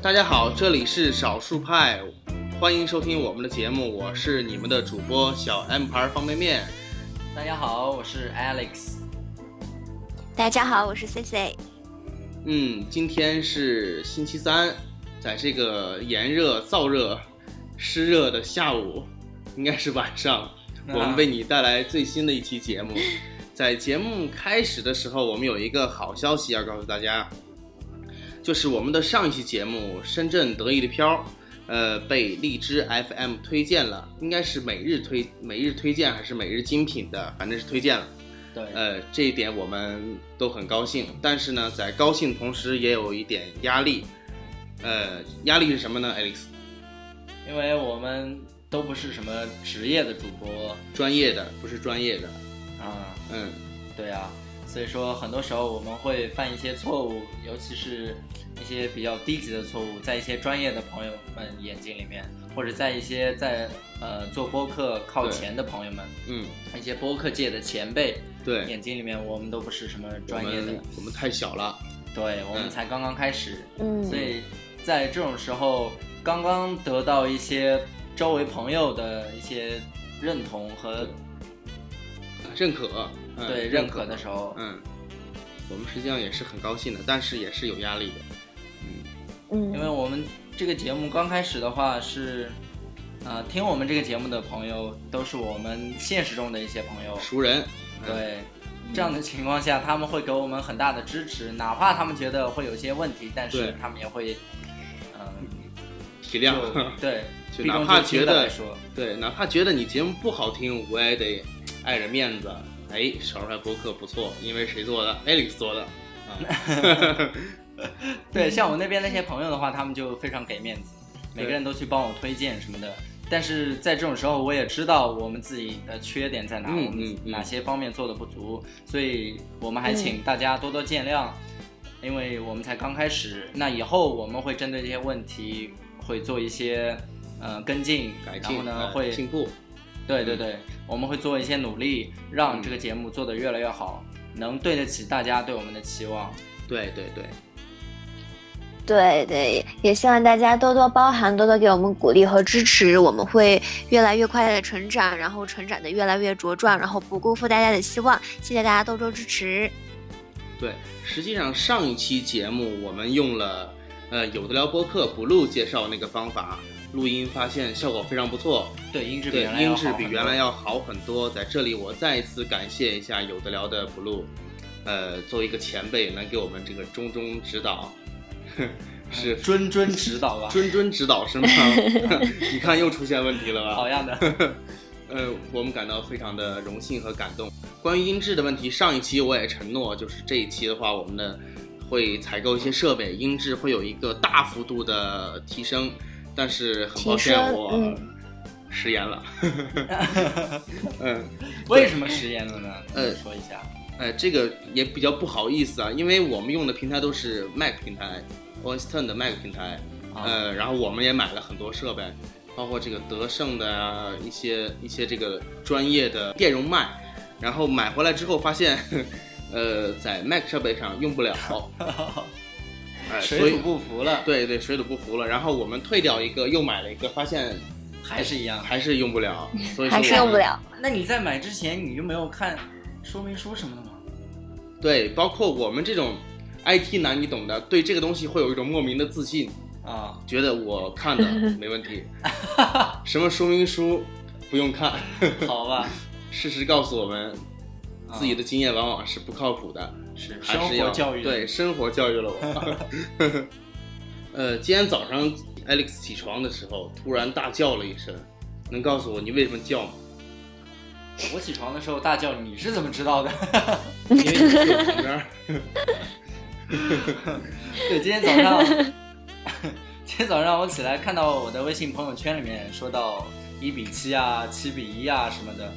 大家好，这里是少数派，欢迎收听我们的节目，我是你们的主播小 M 牌方便面。大家好，我是 Alex。大家好，我是 C C。嗯，今天是星期三，在这个炎热、燥热、湿热的下午，应该是晚上，我们为你带来最新的一期节目。在节目开始的时候，我们有一个好消息要告诉大家。就是我们的上一期节目《深圳得意的飘》，呃，被荔枝 FM 推荐了，应该是每日推每日推荐还是每日精品的，反正是推荐了。对，呃，这一点我们都很高兴。但是呢，在高兴同时也有一点压力。呃，压力是什么呢，Alex？因为我们都不是什么职业的主播，专业的不是专业的。啊，嗯，对啊。所以说，很多时候我们会犯一些错误，尤其是一些比较低级的错误，在一些专业的朋友们眼睛里面，或者在一些在呃做播客靠前的朋友们，嗯，一些播客界的前辈，对眼睛里面，我们都不是什么专业的，我们太小了，对我们才刚刚开始，嗯，所以在这种时候，刚刚得到一些周围朋友的一些认同和认可。对认可的时候，嗯，我们实际上也是很高兴的，但是也是有压力的，嗯。嗯，因为我们这个节目刚开始的话是，呃，听我们这个节目的朋友都是我们现实中的一些朋友，熟人，对，这样的情况下他们会给我们很大的支持，哪怕他们觉得会有些问题，但是他们也会，嗯，体谅，对，就哪怕觉得，对，哪怕觉得你节目不好听，我也得碍着面子。哎，少数派博客不错，因为谁做的？Alex 做的。啊，对，像我那边那些朋友的话，他们就非常给面子，每个人都去帮我推荐什么的。但是在这种时候，我也知道我们自己的缺点在哪，我们哪些方面做的不足，所以我们还请大家多多见谅，因为我们才刚开始。那以后我们会针对这些问题会做一些呃跟进，改进，然后呢会进步。对对对，我们会做一些努力，让这个节目做得越来越好，能对得起大家对我们的期望。对对对，对对，也希望大家多多包涵，多多给我们鼓励和支持，我们会越来越快的成长，然后成长的越来越茁壮，然后不辜负大家的希望。谢谢大家多多支持。对，实际上上一期节目我们用了呃有的聊播客补录介绍那个方法。录音发现效果非常不错，对音质比音质比原来要好很多。在这里，我再一次感谢一下有的聊的 blue，呃，作为一个前辈，能给我们这个中中指导，是谆谆指导吧？谆谆指导是吗？你看又出现问题了吧？好样的！呃，我们感到非常的荣幸和感动。关于音质的问题，上一期我也承诺，就是这一期的话，我们的会采购一些设备，音质会有一个大幅度的提升。但是很抱歉，我食言了。嗯，为什么食言了呢？呃，说一下。哎，这个也比较不好意思啊，因为我们用的平台都是 Mac 平台，Oyster 的 Mac 平台。呃，然后我们也买了很多设备，包括这个德胜的一些一些这个专业的电容麦，然后买回来之后发现，呃，在 Mac 设备上用不了。哎，水土不服了。对对，水土不服了。然后我们退掉一个，又买了一个，发现还是一样，还是用不了。所以还是用不了。那你在买之前，你就没有看说明书什么的吗？对，包括我们这种 IT 男，你懂的，对这个东西会有一种莫名的自信啊，觉得我看的 没问题。什么说明书不用看？好吧。事实告诉我们，自己的经验往往是不靠谱的。是生活教育对生活教育了我。呃，今天早上 Alex 起床的时候突然大叫了一声，能告诉我你为什么叫吗？我起床的时候大叫，你是怎么知道的？因为你在我旁边。对，今天早上，今天早上我起来看到我的微信朋友圈里面说到一比七啊、七比一啊什么的，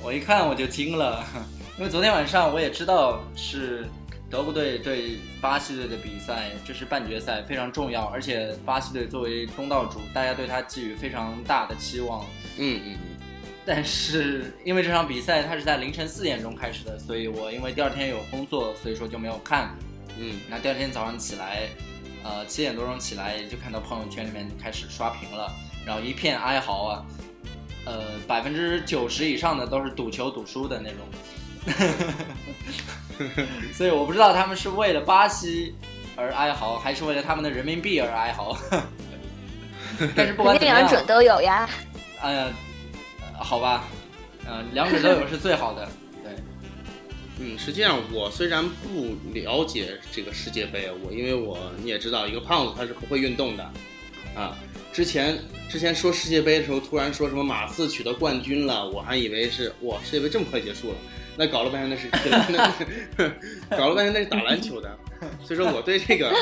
我一看我就惊了。因为昨天晚上我也知道是德国队对巴西队的比赛，这是半决赛，非常重要，而且巴西队作为东道主，大家对他寄予非常大的期望。嗯嗯。但是因为这场比赛它是在凌晨四点钟开始的，所以我因为第二天有工作，所以说就没有看。嗯，那第二天早上起来，呃，七点多钟起来就看到朋友圈里面开始刷屏了，然后一片哀嚎啊，呃，百分之九十以上的都是赌球赌输的那种，所以我不知道他们是为了巴西而哀嚎，还是为了他们的人民币而哀嚎。但是不管怎么样，两者都有呀。哎呀。好吧，嗯，两者都有是最好的。对，嗯，实际上我虽然不了解这个世界杯，我因为我你也知道，一个胖子他是不会运动的，啊，之前之前说世界杯的时候，突然说什么马刺取得冠军了，我还以为是哇，世界杯这么快结束了，那搞了半天那是 搞了半天那是打篮球的，所以说我对这个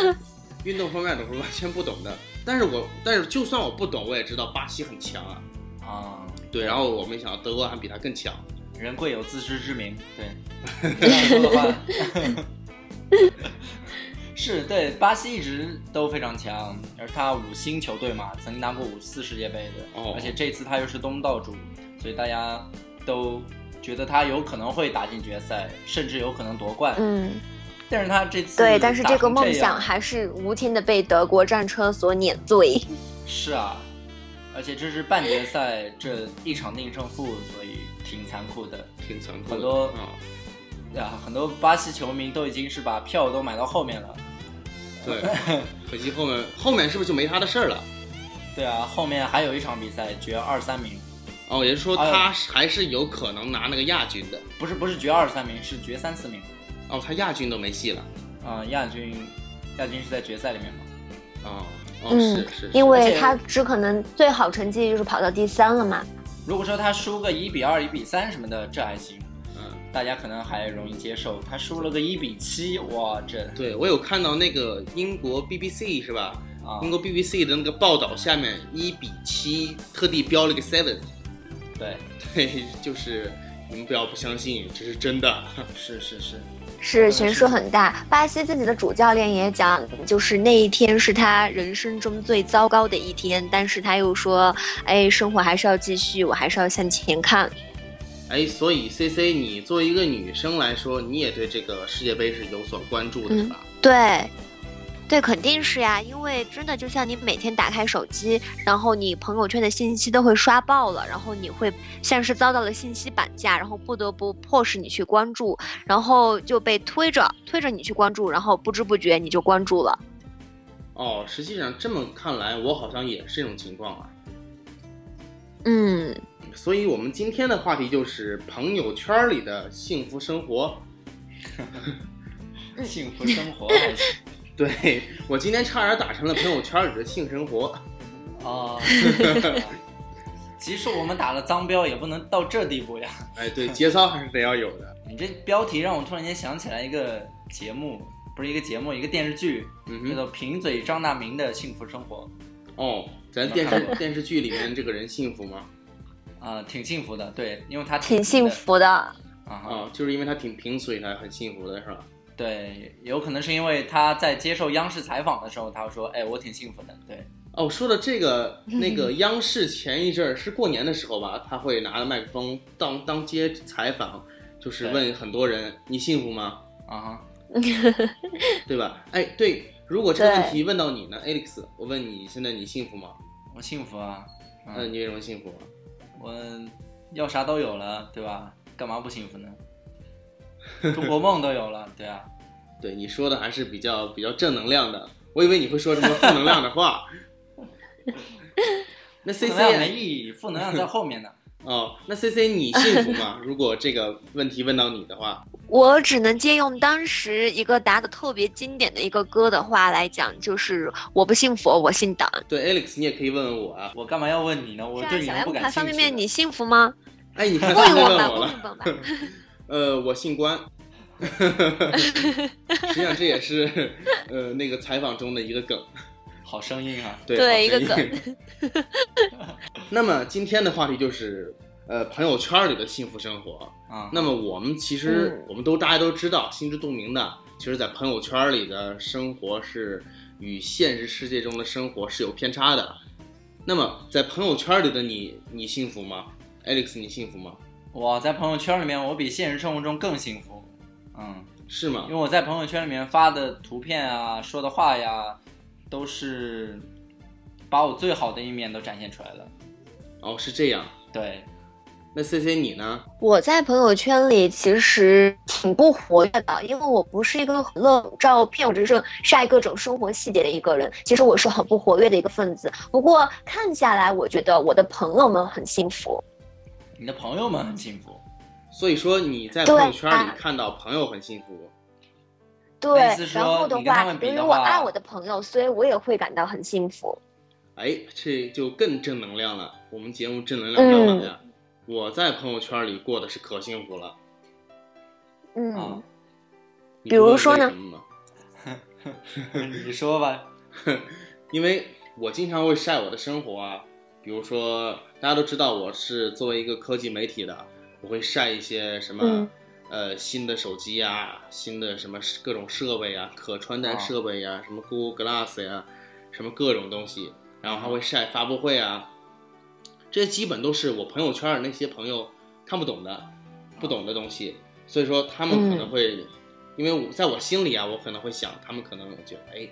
运动方面我是完全不懂的。但是我但是就算我不懂，我也知道巴西很强啊。啊。对，然后我没想到德国还比他更强。人贵有自知之明，对。这样说的话，是对巴西一直都非常强，而他五星球队嘛，曾经拿过五次世界杯的，而且这次他又是东道主，所以大家都觉得他有可能会打进决赛，甚至有可能夺冠。嗯。但是他这次对，但是这个梦想还是无情的被德国战车所碾碎。是啊。而且这是半决赛，这一场定胜负，所以挺残酷的，挺残酷的。很多啊，呀，很多巴西球迷都已经是把票都买到后面了。对，可惜后面后面是不是就没他的事儿了？对啊，后面还有一场比赛决二三名。哦，也就是说他还是有可能拿那个亚军的。不是不是决二三名，是决三四名。哦，他亚军都没戏了。啊，亚军，亚军是在决赛里面吗？哦。嗯，因为他只可能最好成绩就是跑到第三了嘛。如果说他输个一比二、一比三什么的，这还行，嗯，大家可能还容易接受。他输了个一比七，哇，这对我有看到那个英国 BBC 是吧？啊，英国 BBC 的那个报道下面一比七，特地标了个 seven。对 对，就是你们不要不相信，这是真的。是 是是。是悬殊很大。巴西自己的主教练也讲，就是那一天是他人生中最糟糕的一天。但是他又说，哎，生活还是要继续，我还是要向前看。哎，所以 C C，你作为一个女生来说，你也对这个世界杯是有所关注的，是吧？对。对，肯定是呀，因为真的就像你每天打开手机，然后你朋友圈的信息都会刷爆了，然后你会像是遭到了信息绑架，然后不得不迫使你去关注，然后就被推着推着你去关注，然后不知不觉你就关注了。哦，实际上这么看来，我好像也是这种情况啊。嗯，所以我们今天的话题就是朋友圈里的幸福生活。幸福生活还行。对我今天差点打成了朋友圈里的性生活，哦，即使我们打了脏标，也不能到这地步呀。哎，对，节操还是得要有的。你这标题让我突然间想起来一个节目，不是一个节目，一个电视剧，叫做《贫嘴张大民的幸福生活》。哦，咱电视电视剧里面这个人幸福吗？啊，挺幸福的，对，因为他挺幸福的。啊，就是因为他挺贫，所以他很幸福的是吧？对，有可能是因为他在接受央视采访的时候，他说：“哎，我挺幸福的。”对，哦，说的这个 那个央视前一阵儿是过年的时候吧，他会拿着麦克风当当街采访，就是问很多人：“你幸福吗？”啊，对吧？哎，对，如果这个问题问到你呢，Alex，我问你现在你幸福吗？我幸福啊。那你为什么幸福？我要啥都有了，对吧？干嘛不幸福呢？中国梦都有了，对啊，对你说的还是比较比较正能量的，我以为你会说什么负能量的话。那 C C 没意义，负能量在后面呢。哦，那 C C 你幸福吗？如果这个问题问到你的话，我只能借用当时一个答的特别经典的一个歌的话来讲，就是我不信佛，我信党。对，Alex，你也可以问问我啊，我干嘛要问你呢？我对你不感兴趣。方便面，你幸福吗？哎，你看，问我了。呃，我姓关，实际上这也是 呃那个采访中的一个梗，好声音啊，对，一个梗。那么今天的话题就是呃朋友圈里的幸福生活啊。那么我们其实我们都大家都知道，心知肚明的，其实，在朋友圈里的生活是与现实世界中的生活是有偏差的。那么在朋友圈里的你，你幸福吗？Alex，你幸福吗？我在朋友圈里面，我比现实生活中更幸福。嗯，是吗？因为我在朋友圈里面发的图片啊，说的话呀，都是把我最好的一面都展现出来了。哦，是这样。对。那 C C 你呢？我在朋友圈里其实挺不活跃的，因为我不是一个很乐照片或者是晒各种生活细节的一个人。其实我是很不活跃的一个分子。不过看下来，我觉得我的朋友们很幸福。你的朋友们很幸福，所以说你在朋友圈里看到朋友很幸福。对，然后的话，因为我爱我的朋友，所以我也会感到很幸福。哎，这就更正能量了。我们节目正能量满满呀。我在朋友圈里过的是可幸福了，嗯，比如说呢？你说吧，因为我经常会晒我的生活啊，比如说大家都知道我是作为一个科技媒体的，我会晒一些什么呃新的手机啊，新的什么各种设备啊，可穿戴设备呀，什么 Google Glass 呀，什么各种东西，然后还会晒发布会啊。这些基本都是我朋友圈那些朋友看不懂的、不懂的东西，所以说他们可能会，因为我在我心里啊，我可能会想，他们可能觉得，哎，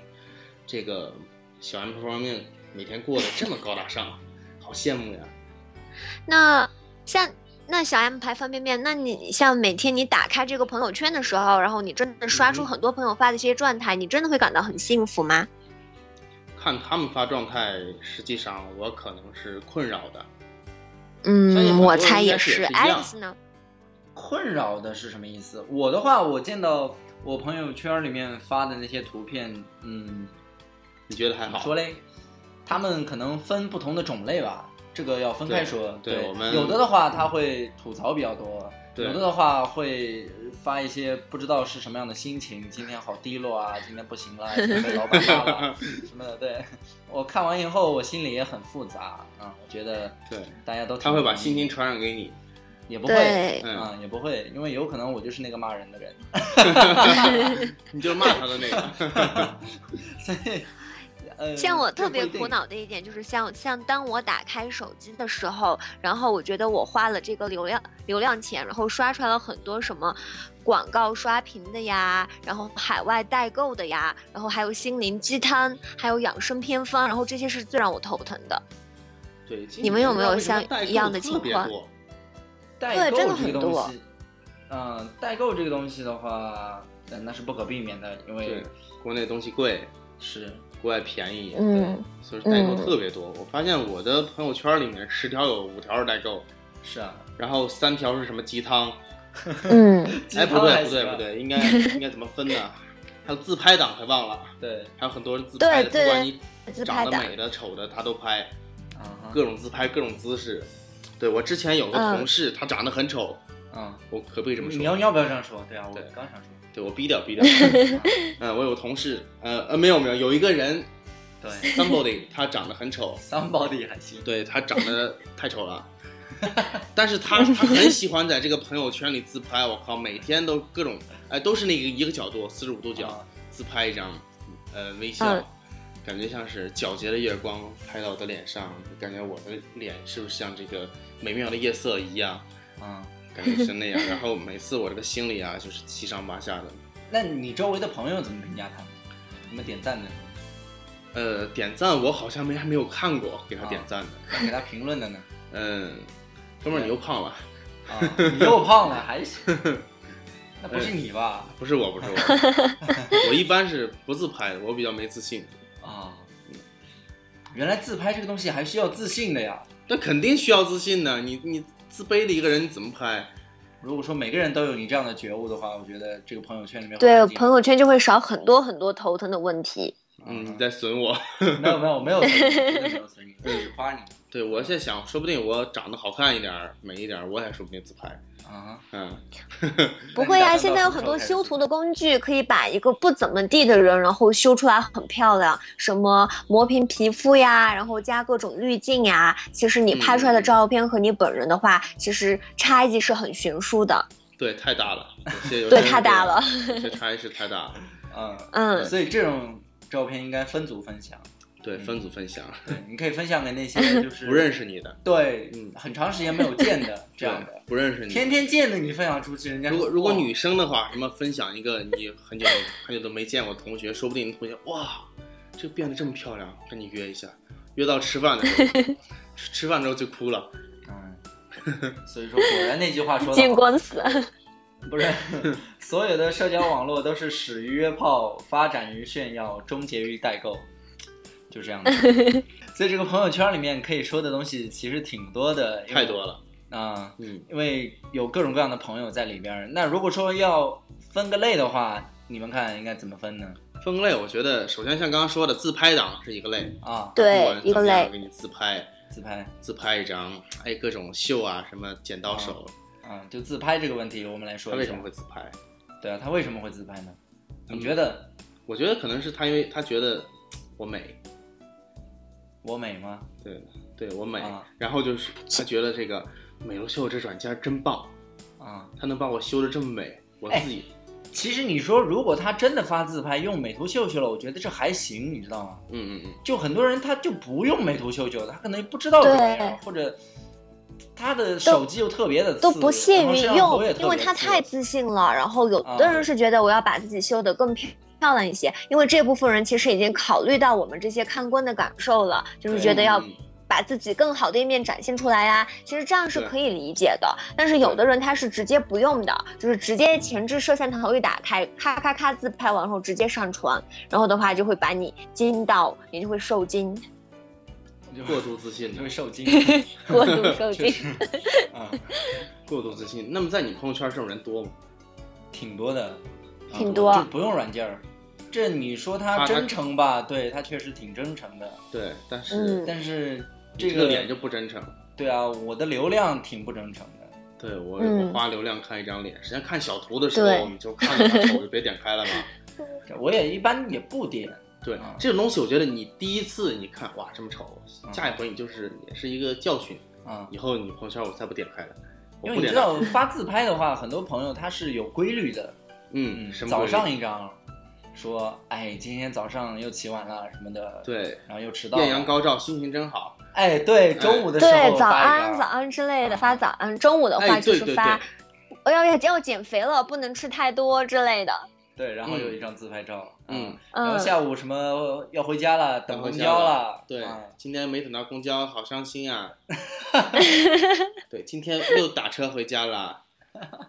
这个小 M 方面每天过得这么高大上，好羡慕呀。那像那小 M 牌方便面，那你像每天你打开这个朋友圈的时候，然后你真的刷出很多朋友发的这些状态，你真的会感到很幸福吗？看他们发状态，实际上我可能是困扰的。嗯，我猜也是。Alex 呢？困扰的是什么意思？我的话，我见到我朋友圈里面发的那些图片，嗯，你觉得还好？说嘞，他们可能分不同的种类吧，这个要分开说。对，我们有的的话，他会吐槽比较多。有的的话会发一些不知道是什么样的心情，今天好低落啊，今天不行了，被老板骂了 什么的。对我看完以后，我心里也很复杂啊。我觉得对大家都他会把心情传染给你，也不会嗯，也不会，因为有可能我就是那个骂人的人，你就骂他的那个，所以。像我特别苦恼的一点就是，像像当我打开手机的时候，然后我觉得我花了这个流量流量钱，然后刷出来了很多什么广告刷屏的呀，然后海外代购的呀，然后还有心灵鸡汤，还有养生偏方，然后这些是最让我头疼的。对，你们有没有像一样的情况？对，真的很多。嗯，代购这个东西的话，那是不可避免的，因为国内东西贵。是。国外便宜，嗯，所以代购特别多。我发现我的朋友圈里面十条有五条是代购，是啊，然后三条是什么鸡汤，嗯，哎不对不对不对，应该应该怎么分呢？还有自拍党还忘了，对，还有很多人自拍的，不管你长得美的丑的他都拍，各种自拍各种姿势。对我之前有个同事，他长得很丑，嗯，我可不可以这么说？你要你要不要这样说？对啊，我刚想说。对我逼掉逼掉，嗯，我有同事，呃呃，没有没有，有一个人，对，somebody，他长得很丑，somebody 还行，对他长得太丑了，但是他他很喜欢在这个朋友圈里自拍，我靠，每天都各种，哎，都是那个一个角度，四十五度角自拍一张，呃，微笑，感觉像是皎洁的月光拍到我的脸上，感觉我的脸是不是像这个美妙的夜色一样，嗯。感觉是那样，然后每次我这个心里啊，就是七上八下的。那你周围的朋友怎么评价他？怎么点赞的？呃，点赞我好像没还没有看过给他点赞的，给他评论的呢？嗯，哥们儿你又胖了，啊，你又胖了还行？那不是你吧？不是我，不是我，我一般是不自拍的，我比较没自信。啊，原来自拍这个东西还需要自信的呀？那肯定需要自信的，你你。自卑的一个人怎么拍？如果说每个人都有你这样的觉悟的话，我觉得这个朋友圈里面对朋友圈就会少很多很多头疼的问题。嗯，你在损我。没有没有没有损你，真的没有损你，只夸你。对，我在想，说不定我长得好看一点、美一点，我也说不定自拍。啊，嗯，不会呀，现在有很多修图的工具，可以把一个不怎么地的人，然后修出来很漂亮，什么磨平皮肤呀，然后加各种滤镜呀。其实你拍出来的照片和你本人的话，其实差异是很悬殊的。对，太大了。对，太大了。这差异是太大了。嗯嗯，所以这种照片应该分组分享。对，分组分享。对，你可以分享给那些 就是不认识你的，对，嗯，很长时间没有见的这样的，不认识你，天天见的你分享出去，人家如果如果女生的话，什么分享一个你很久很久都没见过同学，说不定同学哇，这变得这么漂亮，跟你约一下，约到吃饭的时候，吃饭之后就哭了。嗯，所以说果然那句话说的，见光死，不是 所有的社交网络都是始于约炮，发展于炫耀，终结于代购。就这样的，所以这个朋友圈里面可以说的东西其实挺多的，太多了啊，嗯，因为有各种各样的朋友在里边。那如果说要分个类的话，你们看应该怎么分呢？分类，我觉得首先像刚刚说的自拍党是一个类啊，对，一个类，给你自拍，自拍，自拍一张，哎，各种秀啊，什么剪刀手，啊，就自拍这个问题，我们来说他为什么会自拍？对啊，他为什么会自拍呢？你觉得？我觉得可能是他，因为他觉得我美。我美吗？对，对我美。然后就是他觉得这个美图秀这软件真棒啊，他能把我修的这么美，我自己。其实你说，如果他真的发自拍用美图秀秀了，我觉得这还行，你知道吗？嗯嗯嗯。就很多人他就不用美图秀秀，他可能不知道怎么样，或者他的手机又特别的都不屑于用，因为他太自信了。然后有的人是觉得我要把自己修得更漂。漂亮一些，因为这部分人其实已经考虑到我们这些看官的感受了，就是觉得要把自己更好的一面展现出来呀。其实这样是可以理解的。但是有的人他是直接不用的，就是直接前置摄像头一打开，咔咔咔自拍完后直接上传，然后的话就会把你惊到，你就会受惊。过度自信就会受惊，过度受 惊。啊，过度自信。那么在你朋友圈这种人多吗？挺多的，挺多，就不用软件儿。这你说他真诚吧？对他确实挺真诚的。对，但是但是这个脸就不真诚。对啊，我的流量挺不真诚的。对我，我花流量看一张脸，实际上看小图的时候，你就看着他丑就别点开了嘛。我也一般也不点。对，这种东西我觉得你第一次你看哇这么丑，下一回你就是也是一个教训啊。以后你朋友圈我再不点开了。因为你知道 发自拍的话，很多朋友他是有规律的。嗯，早上一张。说，哎，今天早上又起晚了什么的，对，然后又迟到，艳阳高照，心情真好。哎，对，中午的时候对，早安，早安之类的发早安。中午的话就是发，我要要要减肥了，不能吃太多之类的。对，然后有一张自拍照，嗯，然后下午什么要回家了，等公交了。对，今天没等到公交，好伤心啊。对，今天又打车回家了。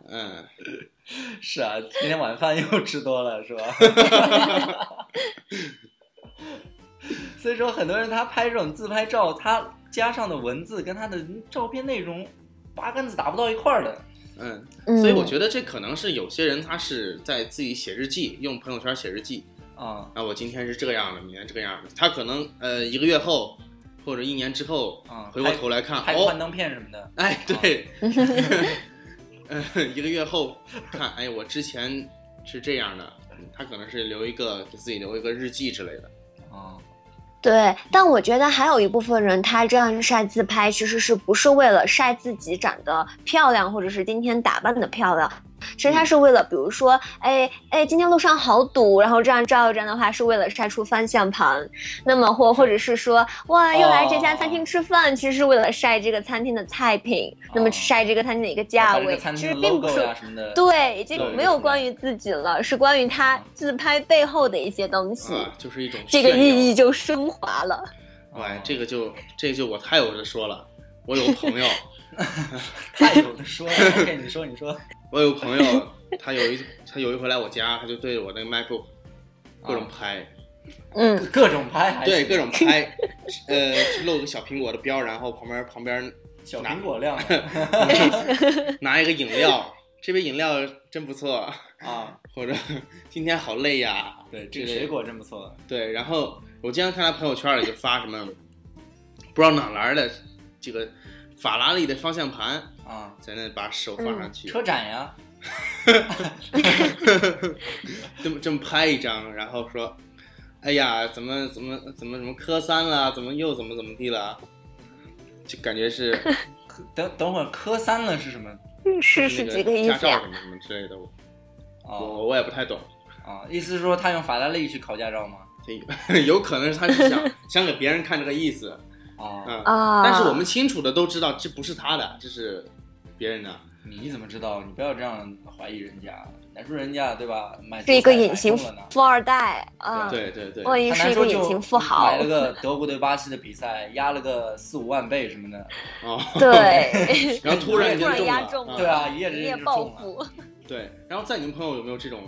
嗯。是啊，今天晚饭又吃多了，是吧？所以说，很多人他拍这种自拍照，他加上的文字跟他的照片内容八竿子打不到一块儿的。嗯，所以我觉得这可能是有些人他是在自己写日记，用朋友圈写日记啊。那我今天是这个样的，明天这个样的。他可能呃一个月后或者一年之后啊，回过头来看，拍幻灯片什么的。哎，对。嗯，一个月后看，哎，我之前是这样的，他可能是留一个给自己留一个日记之类的。哦，对，但我觉得还有一部分人，他这样晒自拍，其实是不是为了晒自己长得漂亮，或者是今天打扮的漂亮？其实他是为了，比如说，哎哎，今天路上好堵，然后这样照一张的话，是为了晒出方向盘。那么或或者是说，哇，又来这家餐厅吃饭，其实是为了晒这个餐厅的菜品。那么晒这个餐厅的一个价位，其实并不是对，已经没有关于自己了，是关于他自拍背后的一些东西，就是一种这个意义就升华了。哎，这个就这个就我太有的说了，我有朋友。太有的说了，OK，你说你说。我有朋友，他有一他有一回来我家，他就对着我那个 MacBook 各种拍，嗯，各种拍，对，各种 拍，呃，露个小苹果的标，然后旁边旁边小苹果亮 拿一个饮料这杯饮料真不错啊，或者今天好累呀，对，这个水果真不错。对，然后我经常看他朋友圈里就发什么，不知道哪来的这个法拉利的方向盘啊，在那把手放上去，车展呀，这么这么拍一张，然后说，哎呀，怎么怎么怎么怎么科三了，怎么又怎么怎么地了，就感觉是，等等会儿科三了是什么？是是几个意思？驾照什么什么之类的，我我我也不太懂啊。意思是说他用法拉利去考驾照吗？有可能是他是想想给别人看这个意思啊。嗯但是我们清楚的都知道这不是他的，这是别人的。你怎么知道？你不要这样怀疑人家。难说人家对吧？买是一个隐形富二代啊！对对对，万一是一个隐形富豪，买了个德国对巴西的比赛，压了个四五万倍什么的。哦，对，然后突然间压中了，对啊，一夜之间就暴富。对，然后在你们朋友有没有这种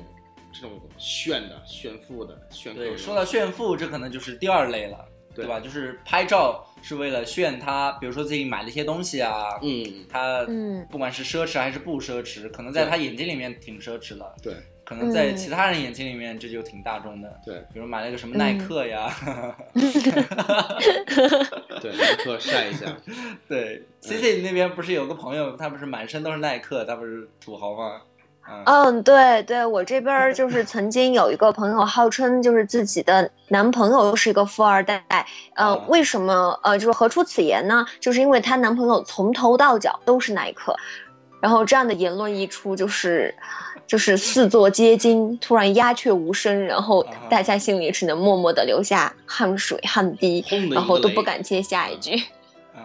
这种炫的、炫富的、炫？对，说到炫富，这可能就是第二类了。对吧？就是拍照是为了炫他，比如说自己买了一些东西啊，嗯，他嗯。不管是奢侈还是不奢侈，可能在他眼睛里面挺奢侈了，对，可能在其他人眼睛里面这就挺大众的，对，比如买了个什么耐克呀，对，耐克晒一下，对，C C 那边不是有个朋友，他不是满身都是耐克，他不是土豪吗？嗯，对对，我这边 就是曾经有一个朋友，号称就是自己的男朋友是一个富二代。呃，为什么？呃，就是何出此言呢？就是因为她男朋友从头到脚都是耐克，然后这样的言论一出，就是就是四座皆惊，突然鸦雀无声，然后大家心里只能默默的流下汗水汗滴，然后都不敢接下一句。嗯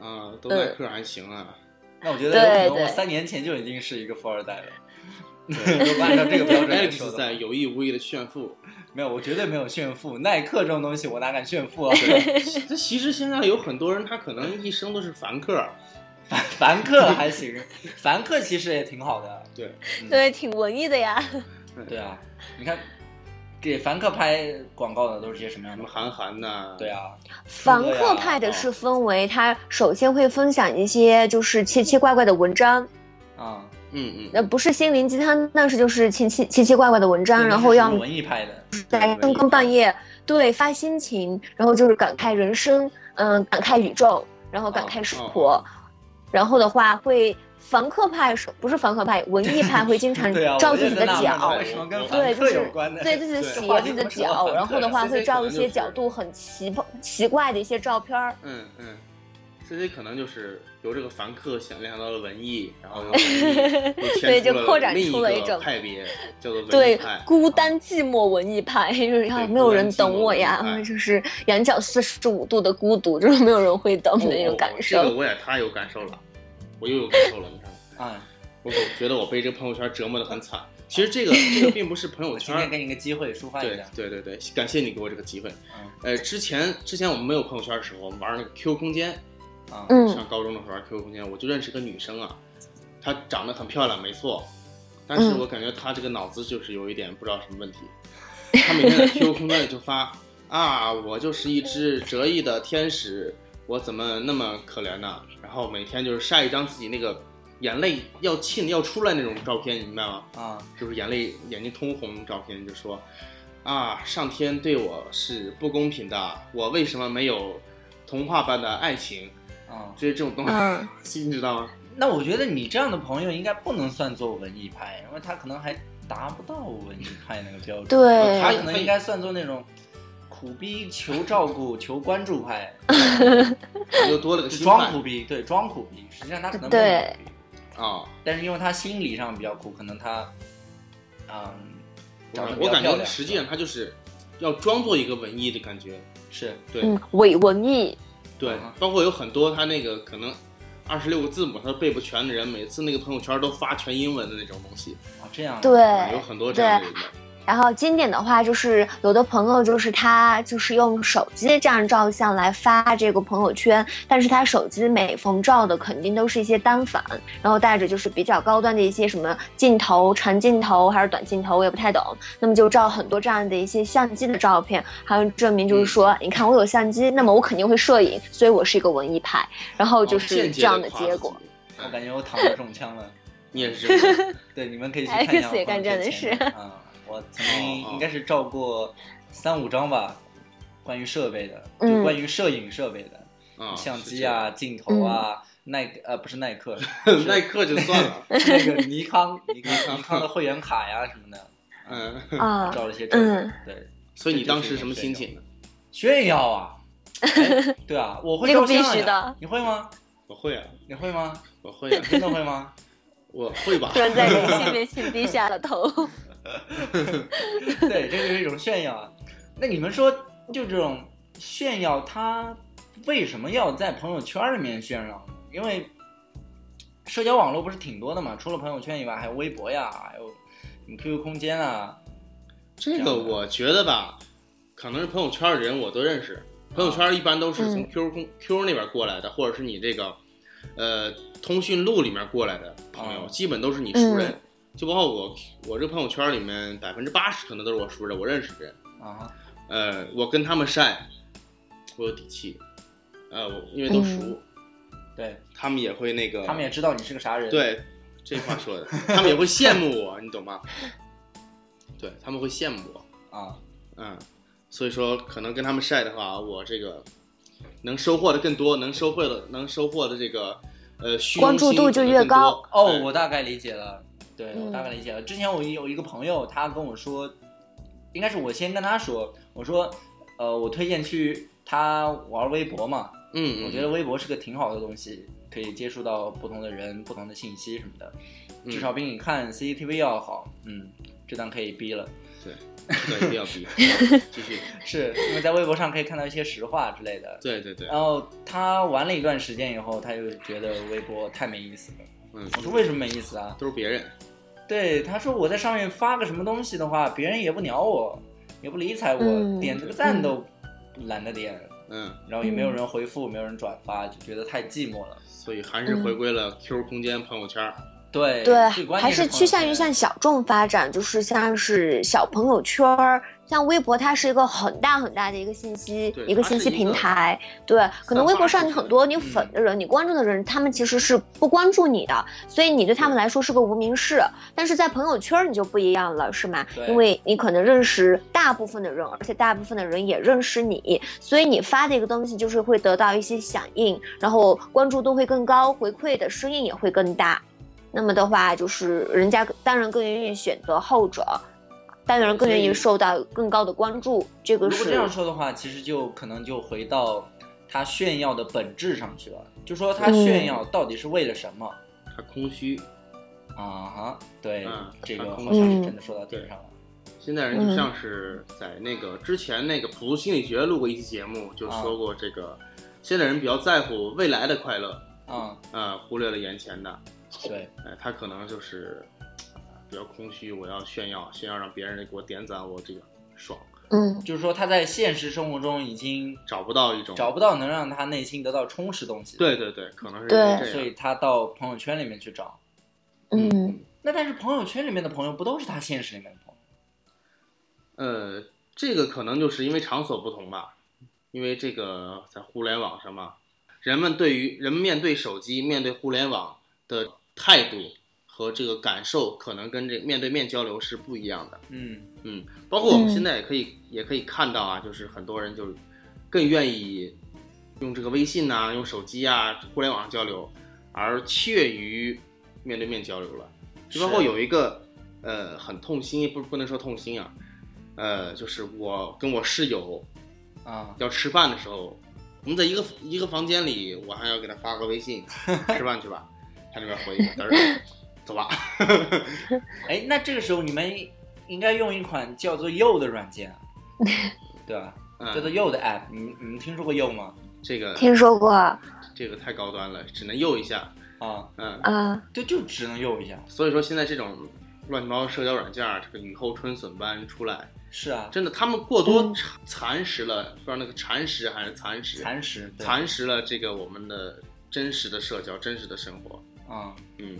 嗯，都耐克还行啊。那我觉得有可能我三年前就已经是一个富二代了。对，按照这个标准来说，在有意无意的炫富，没有，我绝对没有炫富。耐克这种东西，我哪敢炫富啊？这其实现在有很多人，他可能一生都是凡客，凡凡客还行，凡客其实也挺好的。对，对，挺文艺的呀。对啊，你看，给凡客拍广告的都是些什么样的？什么韩寒呐？对啊，凡客派的是分为，他首先会分享一些就是奇奇怪怪的文章啊。嗯嗯嗯，那不是心灵鸡汤，那是就是奇奇奇奇怪怪的文章，然后要文艺派的，在深更半夜对发心情，然后就是感慨人生，嗯，感慨宇宙，然后感慨生活，然后的话会房客派是不是房客派？文艺派会经常 照自己的脚，对，就是对自己的洗自己的脚，然后的话会照一些角度很奇奇怪的一些照片儿。嗯嗯。这些可能就是由这个凡客想联想到了文艺，然后又 对，就扩展出了一种派别，叫做对孤单寂寞文艺派，就是要没有人等我呀，就是眼角四十五度的孤独，就是没有人会等的那种感受。这个我也太有感受了，我又有感受了，你看，啊，我总觉得我被这个朋友圈折磨的很惨。其实这个这个并不是朋友圈，今天给你个机会抒发一下。对对对对，感谢你给我这个机会。呃，之前之前我们没有朋友圈的时候，我们玩那个 QQ 空间。啊，上高中的时候玩 QQ 空间，我就认识个女生啊，她长得很漂亮，没错，但是我感觉她这个脑子就是有一点不知道什么问题。她每天在 QQ 空间里就发啊，我就是一只折翼的天使，我怎么那么可怜呢？然后每天就是晒一张自己那个眼泪要沁要出来那种照片，你明白吗？啊，就是眼泪眼睛通红照片，就说啊，上天对我是不公平的，我为什么没有童话般的爱情？啊，这些这种东西，你知道吗？那我觉得你这样的朋友应该不能算作文艺派，因为他可能还达不到文艺派那个标准。对，他可能应该算作那种苦逼求照顾、求关注派。又多了个装苦逼，对，装苦逼。实际上他可能不苦逼啊，但是因为他心理上比较苦，可能他嗯，我感觉实际上他就是要装作一个文艺的感觉，是对，伪文艺。对，包括有很多他那个可能二十六个字母他背不全的人，每次那个朋友圈都发全英文的那种东西。啊，这样对，有很多这样的人。然后经典的话就是有的朋友就是他就是用手机这样照相来发这个朋友圈，但是他手机每逢照的肯定都是一些单反，然后带着就是比较高端的一些什么镜头，长镜头还是短镜头，我也不太懂。那么就照很多这样的一些相机的照片，还有证明就是说，你看我有相机，那么我肯定会摄影，所以我是一个文艺派。然后就是这样的结果。我感觉我躺着中枪了。你也是 对，你们可以去看一下 X 也干这样的事嗯，我曾经应该是照过三五张吧，关于设备的，嗯就关于摄影设备的，啊，相机啊、镜头啊，耐呃不是耐克，耐克就算了，那个尼康尼康尼康的会员卡呀什么的，嗯，啊，照了些这个嗯，对，所以你当时什么心情呢？炫耀啊，哎对啊，我会这个照相的你会吗？我会啊，你会吗？我会啊，真的会吗？我会吧突。然在人性 面前低下了头。对，这就是一种炫耀啊。那你们说，就这种炫耀，他为什么要在朋友圈里面炫耀呢？因为社交网络不是挺多的嘛，除了朋友圈以外，还有微博呀，还有什么 QQ 空间啊。这个我觉得吧，可能是朋友圈的人我都认识。朋友圈一般都是从嗯 QQ 空 QQ 那边过来的，或者是你这个，呃，通讯录里面过来的朋友，哦基本都是你熟人。就包括我，我这个朋友圈里面百分之八十可能都是我熟人，我认识的人。啊，呃，我跟他们晒，我有底气。呃，我因为都熟，嗯对他们也会那个，他们也知道你是个啥人。，对，这话说的，他们也会羡慕我，你懂吗？对，他们会羡慕我。啊，嗯，所以说可能跟他们晒的话，我这个能收获的更多，能收获的能收获的这个呃虚荣关注心度就越高哦，哎我大概理解了，对我嗯大概理解了。之前我有一个朋友，他跟我说，应该是我先跟他说，我说，呃，我推荐去他玩微博嘛，嗯，我觉得微博是个挺好的东西，可以接触到不同的人、不同的信息什么的，嗯至少比你看 CCTV 要好。嗯，这段可以逼了，对对一定要逼，继续，是因为在微博上可以看到一些实话之类的。对对对，然后他玩了一段时间以后，他就觉得微博太没意思了。嗯，我说为什么没意思啊？都是别人，对，他说我在上面发个什么东西的话，别人也不鸟我，也不理睬我，嗯点这个赞都懒得点，嗯，然后也没有人回复，没有人转发，就觉得太寂寞了。所以还是回归了 QQ 空间朋友圈。对对最，关还是趋向于向小众发展，就是像是小朋友圈儿，像微博，它是一个很大很大的一个信息一个信息平台。对，可能微博上你很多你嗯粉的人，你关注的人，他们其实是不关注你的，所以你对他们来说是个无名氏。但是在朋友圈你就不一样了，是吗？因为你可能认识大部分的人，而且大部分的人也认识你，所以你发的一个东西就是会得到一些响应，然后关注度会更高，回馈的声音也会更大。那么的话，就是人家当然更愿意选择后者，当然更愿意受到更高的关注。这个是如果这样说的话，其实就可能就回到他炫耀的本质上去了，就说他嗯炫耀到底是为了什么？他空虚，啊哈，对，嗯这个好像是真的说到点上了。现在人就像是在那个之前那个普度心理学录过一期节目，就说过这个，现在人比较在乎未来的快乐，嗯，呃，忽略了眼前的，对，哎，他可能就是呃比较空虚，我要炫耀，炫耀让别人给我点赞，我这个爽，嗯。就是说他在现实生活中已经找不到一种找不到能让他内心得到充实东西，，对对对，可能是对。因为这样，所以他到朋友圈里面去找。嗯。那但是朋友圈里面的朋友不都是他现实里面的朋友？呃，这个可能就是因为场所不同吧，因为这个在互联网上嘛，人们对于人们面对手机、面对互联网的态度和这个感受，可能跟这面对面交流是不一样的。嗯嗯，包括我们嗯现在也可以、也可以看到啊，就是很多人就是更愿意用这个微信呐、用手机啊、互联网上交流，而怯于面对面交流了。就包括有一个呃很痛心，不不能说痛心啊，呃，就是我跟我室友啊，要吃饭的时候，我们在一个一个房间里，我还要给他发个微信，吃饭去吧，他那边回一个，嘚儿，走吧。哎，那这个时候你们应该用一款叫做 You 的软件，对吧？嗯叫做 You 的 App，你们你们听说过 You 吗？这个听说过啊，这个太高端了，只能诱一下。啊，嗯，就就只能 You 一下。所以说现在这种乱七八糟社交软件儿，这个雨后春笋般出来，是啊，真的他们过多嗯蚕食了，不知道那个蚕食还是蚕食，蚕食，蚕食了这个我们的真实的社交、真实的生活。啊。嗯，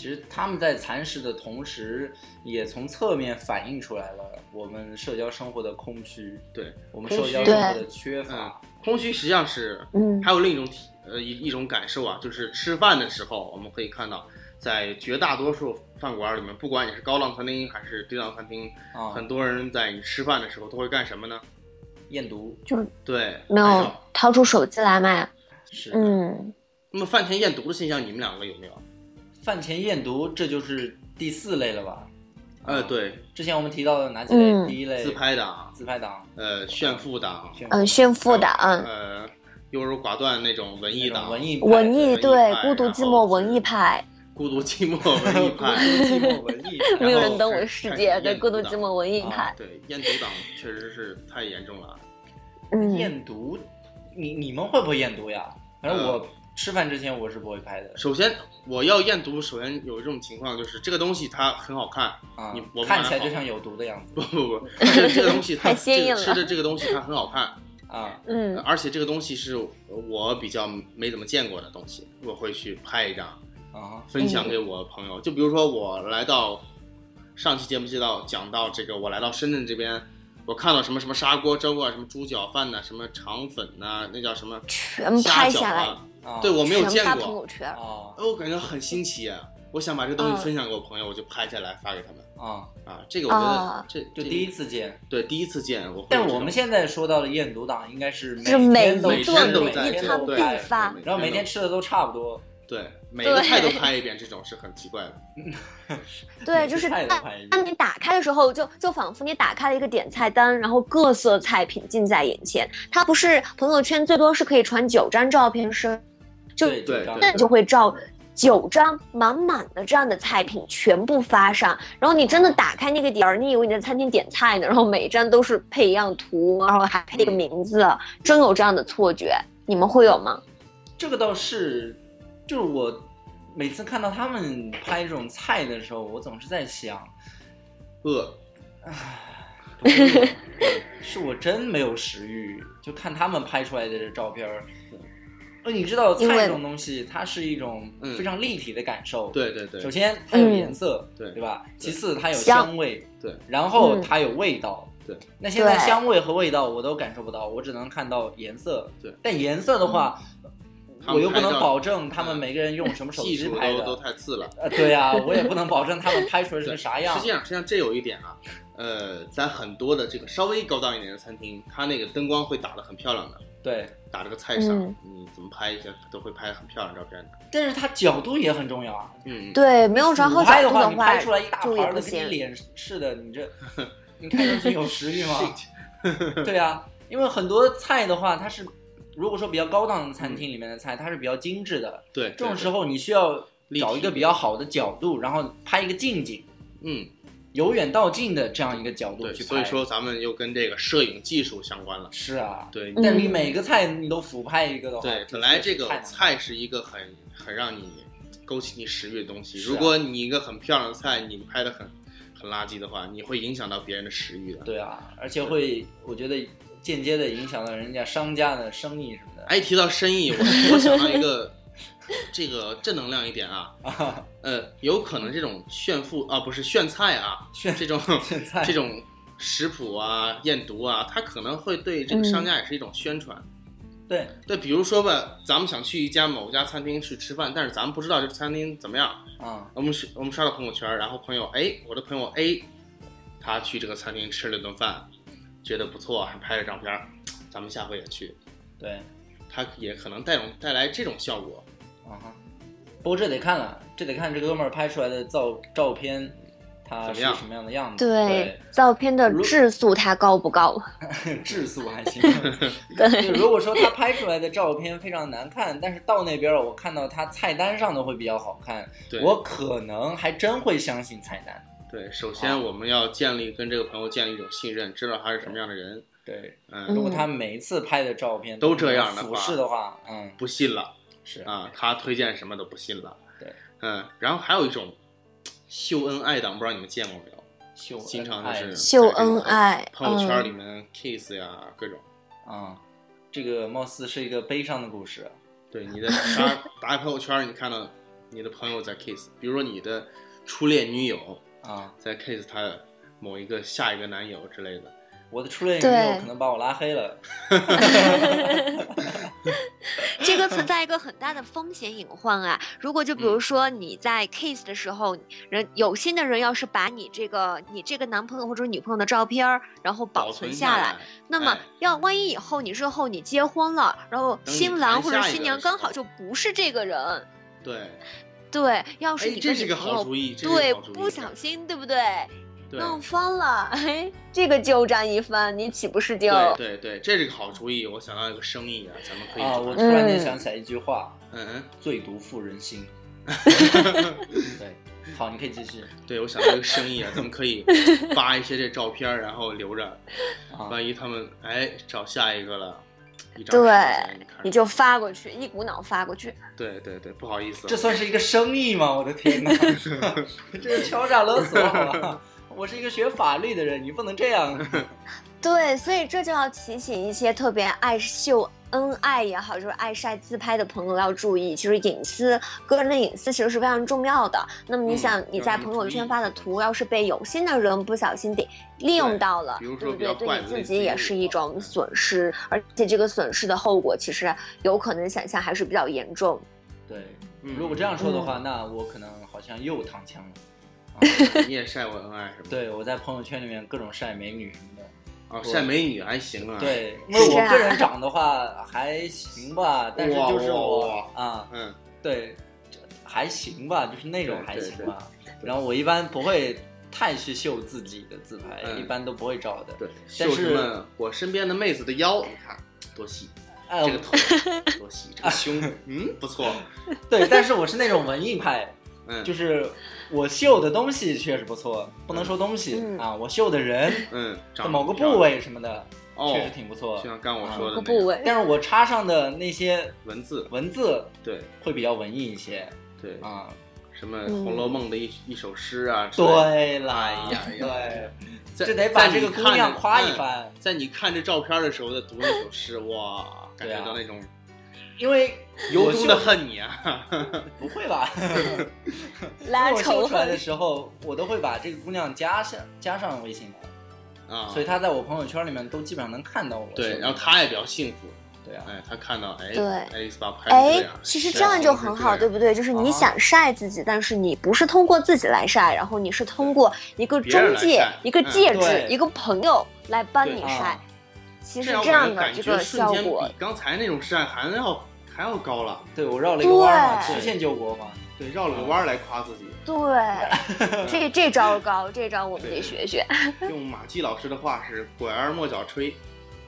其实他们在蚕食的同时，也从侧面反映出来了我们社交生活的空虚，对，我们社交生活的缺嗯乏。，空虚实际上是嗯还有另一种体呃一一种感受啊，就是吃饭的时候，我们可以看到在绝大多数饭馆里面，不管你是高档餐厅还是低档餐厅，啊，很多人在你吃饭的时候都会干什么呢？验毒就对，没有掏出手机来嘛。是，嗯，那么饭前验毒的现象，你们两个有没有？饭前验毒这就是第四类了吧？呃，对，之前我们提到的哪几类？嗯。第一类自拍党，自拍党，呃，炫富党，炫嗯，炫富的，嗯，呃，优柔寡断那种文艺党，那种文艺文艺派对，派孤独寂然后寞文艺派，孤独寂寞文艺派。孤独派。寂寞文艺派，没有人懂我世界，对，孤独寂寞文艺啊派，对，验毒党确实是太严重了。嗯，验毒，你你们会不会验毒呀？反正呃。我吃饭之前我是不会拍的。首先，我要验毒，首先有一种情况就是这个东西它很好看，啊你我，看起来就像有毒的样子。不不不，这 这个东西它太鲜艳了这个吃的这个东西它很好看，啊。嗯，而且这个东西是我比较没怎么见过的东西，我会去拍一张啊，分享给我朋友。就比如说我来到上期节目介绍讲到这个，我来到深圳这边，我看到什么什么砂锅粥啊，什么猪脚饭呐、什么肠粉呐、那叫什么全虾饺拍下来，对我没有全发朋见过友，圈，啊哎我感觉很新奇啊。我想把这个东西嗯分享给我朋友，我就拍下来发给他们啊，啊。这个我觉得啊这这就第一次见。对第一次见我。但是我们现在说到的验毒党，应该是是每每天都每天都在一餐必天都拍，发，然后每天吃的都差不多，对每个菜都拍一遍，这种是很奇怪的。对，就是菜都当你打开的时候，就就仿佛你打开了一个点菜单，然后各色菜品近在眼前。它不是朋友圈最多是可以传九张照片是，对对就那你就会照九张满满的这样的菜品全部发上，然后你真的打开那个点儿，你以为你在餐厅点菜呢，然后每一张都是配一样图，然后还配一个名字，真有这样的错觉，你们会有吗？这个倒是，就是我每次看到他们拍这种菜的时候，我总是在想，饿，不是 是我真没有食欲，就看他们拍出来的这照片儿。呃，你知道菜这种东西，它是一种嗯非常立体的感受。，对对对首先它有嗯颜色，对对吧？其次它有香香味，对，然后嗯它有味道。对，那现在香味和味道我都感受不到，我只能看到颜色。对，但颜色的话，我又不能保证他们嗯每个人用什么手机拍都都。太次了。呃，对呀、我也不能保证他们拍出来是啥样实。际上，实际上这有一点啊，呃，在很多的这个稍微高档一点的餐厅，它那个灯光会打得很漂亮的，对，打这个菜上，嗯你怎么拍一下都会拍很漂亮照片的。但是它角度也很重要啊。嗯，对，没有找好俯拍的话，角度的你拍出来一大盘的跟你。脸似的，你这你看上去有食欲吗？对啊，因为很多菜的话，它是如果说比较高档的餐厅里面的菜，它是比较精致的。对，这种时候你需要找一个比较好的角度，然后拍一个近景，嗯，由远到近的这样一个角度，去拍。所以说咱们又跟这个摄影技术相关了。是啊，对，嗯但你每个菜你都俯拍一个的话，对，本来这个菜是一个很很让你勾起你食欲的东西。啊如果你一个很漂亮的菜，你拍的很很垃圾的话，你会影响到别人的食欲的。对啊，而且会我觉得间接的影响到人家商家的生意什么的。哎，提到生意，我 我想到一个这个正能量一点啊，啊，呃，有可能这种炫富啊，不是炫菜啊，炫这种 炫菜这种食谱啊、验毒啊，它可能会对这个商家也是一种宣传。对，对，比如说吧，咱们想去一家某家餐厅去吃饭，但是咱们不知道这个餐厅怎么样，啊，我们是我们刷到朋友圈，然后朋友哎，我的朋友 A，他去这个餐厅吃了顿饭，觉得不错，还拍了照片儿，咱们下回也去，对，他也可能带种带来这种效果。啊哈。不过这得看了，这得看这哥们儿拍出来的照照片，他是什么样的样子。对，照片的质素他高不高？质素还行。对，就如果说他拍出来的照片非常难看，但是到那边我看到他菜单上的会比较好看，对，我可能还真会相信菜单。对，首先我们要建立跟这个朋友建立一种信任，知道他是什么样的人。对，嗯，如果他每一次拍的照片都这样的俯话视的话，嗯，不信了是啊，他推荐什么都不信了。对，嗯，然后还有一种秀恩爱党，不知道你们见过没有？秀恩经常就爱是秀恩爱朋友圈嗯里面 kiss 呀，各种。啊、这个貌似是一个悲伤的故事。对，你的刷打开朋友圈，你看到你的朋友在 kiss，比如说你的初恋女友啊，在 kiss 他的某一个下一个男友之类的。我的初恋女对友可能把我拉黑了。这个存在一个很大的风险隐患啊。如果就比如说你在 kiss 的时候，人有心的人要是把你这个你这个男朋友或者女朋友的照片儿，然后保存下来，那么要万一以后你日后你结婚了，然后新郎或者新娘刚好就不是这个人，对，对，要是你这是个好主意，对，不小心，对不对？弄翻了，哎，这个就占一翻，你岂不是就？对对对，这是个好主意。我想到一个生意啊，咱们可以啊。我突然间想起来一句话，嗯，最毒妇人心。对，好，你可以继续。对，我想到一个生意啊，咱们可以发一些这照片，然后留着，万一他们哎找下一个了，对，你就发过去，一股脑发过去。对对对，不好意思，这算是一个生意吗？我的天哪，这是敲诈勒索，好吧？我是一个学法律的人，你不能这样。对，所以这就要提醒一些特别爱秀恩爱也好，就是爱晒自拍的朋友要注意，其实隐私、个人的隐私其实是非常重要的。那么你想你在朋友圈发的图，要是被有心的人不小心给利用到了，对不对？对你自己也是一种损失，而且这个损失的后果其实有可能想象还是比较严重。对，如果这样说的话，那我可能好像又躺枪了。你也晒过恩爱是吧？对，我在朋友圈里面各种晒美女什么的。哦，晒美女还行啊。对，因为我个人长的话还行吧，但是就是我啊，嗯，对，还行吧，就是那种还行吧。然后我一般不会太去秀自己的自拍，一般都不会照的。对，秀什么？我身边的妹子的腰，你看多细，这个头 多细，这个胸，嗯，不错。对，但是我是那种文艺派。嗯就是我秀的东西确实不错，不能说东西啊，我秀的人，嗯，某个部位什么的，确实挺不错。就像刚我说的部位，但是我插上的那些文字，文字对，会比较文艺一些。对啊，什么《红楼梦》的一一首诗啊？对了，哎呀，对，这得把这个姑娘夸一番。在你看这照片的时候，在读那首诗，哇，感觉到那种。因为 由衷的恨你啊！不会吧？拉秀出来的时候，我都会把这个姑娘加上加上微信的啊，所以她在我朋友圈里面都基本上能看到我。对，然后她也比较幸福。对啊，哎，她看到哎，对，哎，其实这样就很好，对不对？就是你想晒自己，但是你不是通过自己来晒，然后你是通过一个中介、一个介质、一个朋友来帮你晒。其实这样的这个效果，比刚才那种晒还要。还要高了，对我绕了一个弯嘛，曲线救国嘛，对，绕了个弯来夸自己。对，这这招高，这招我们得学学。用马季老师的话是“拐弯抹角吹”。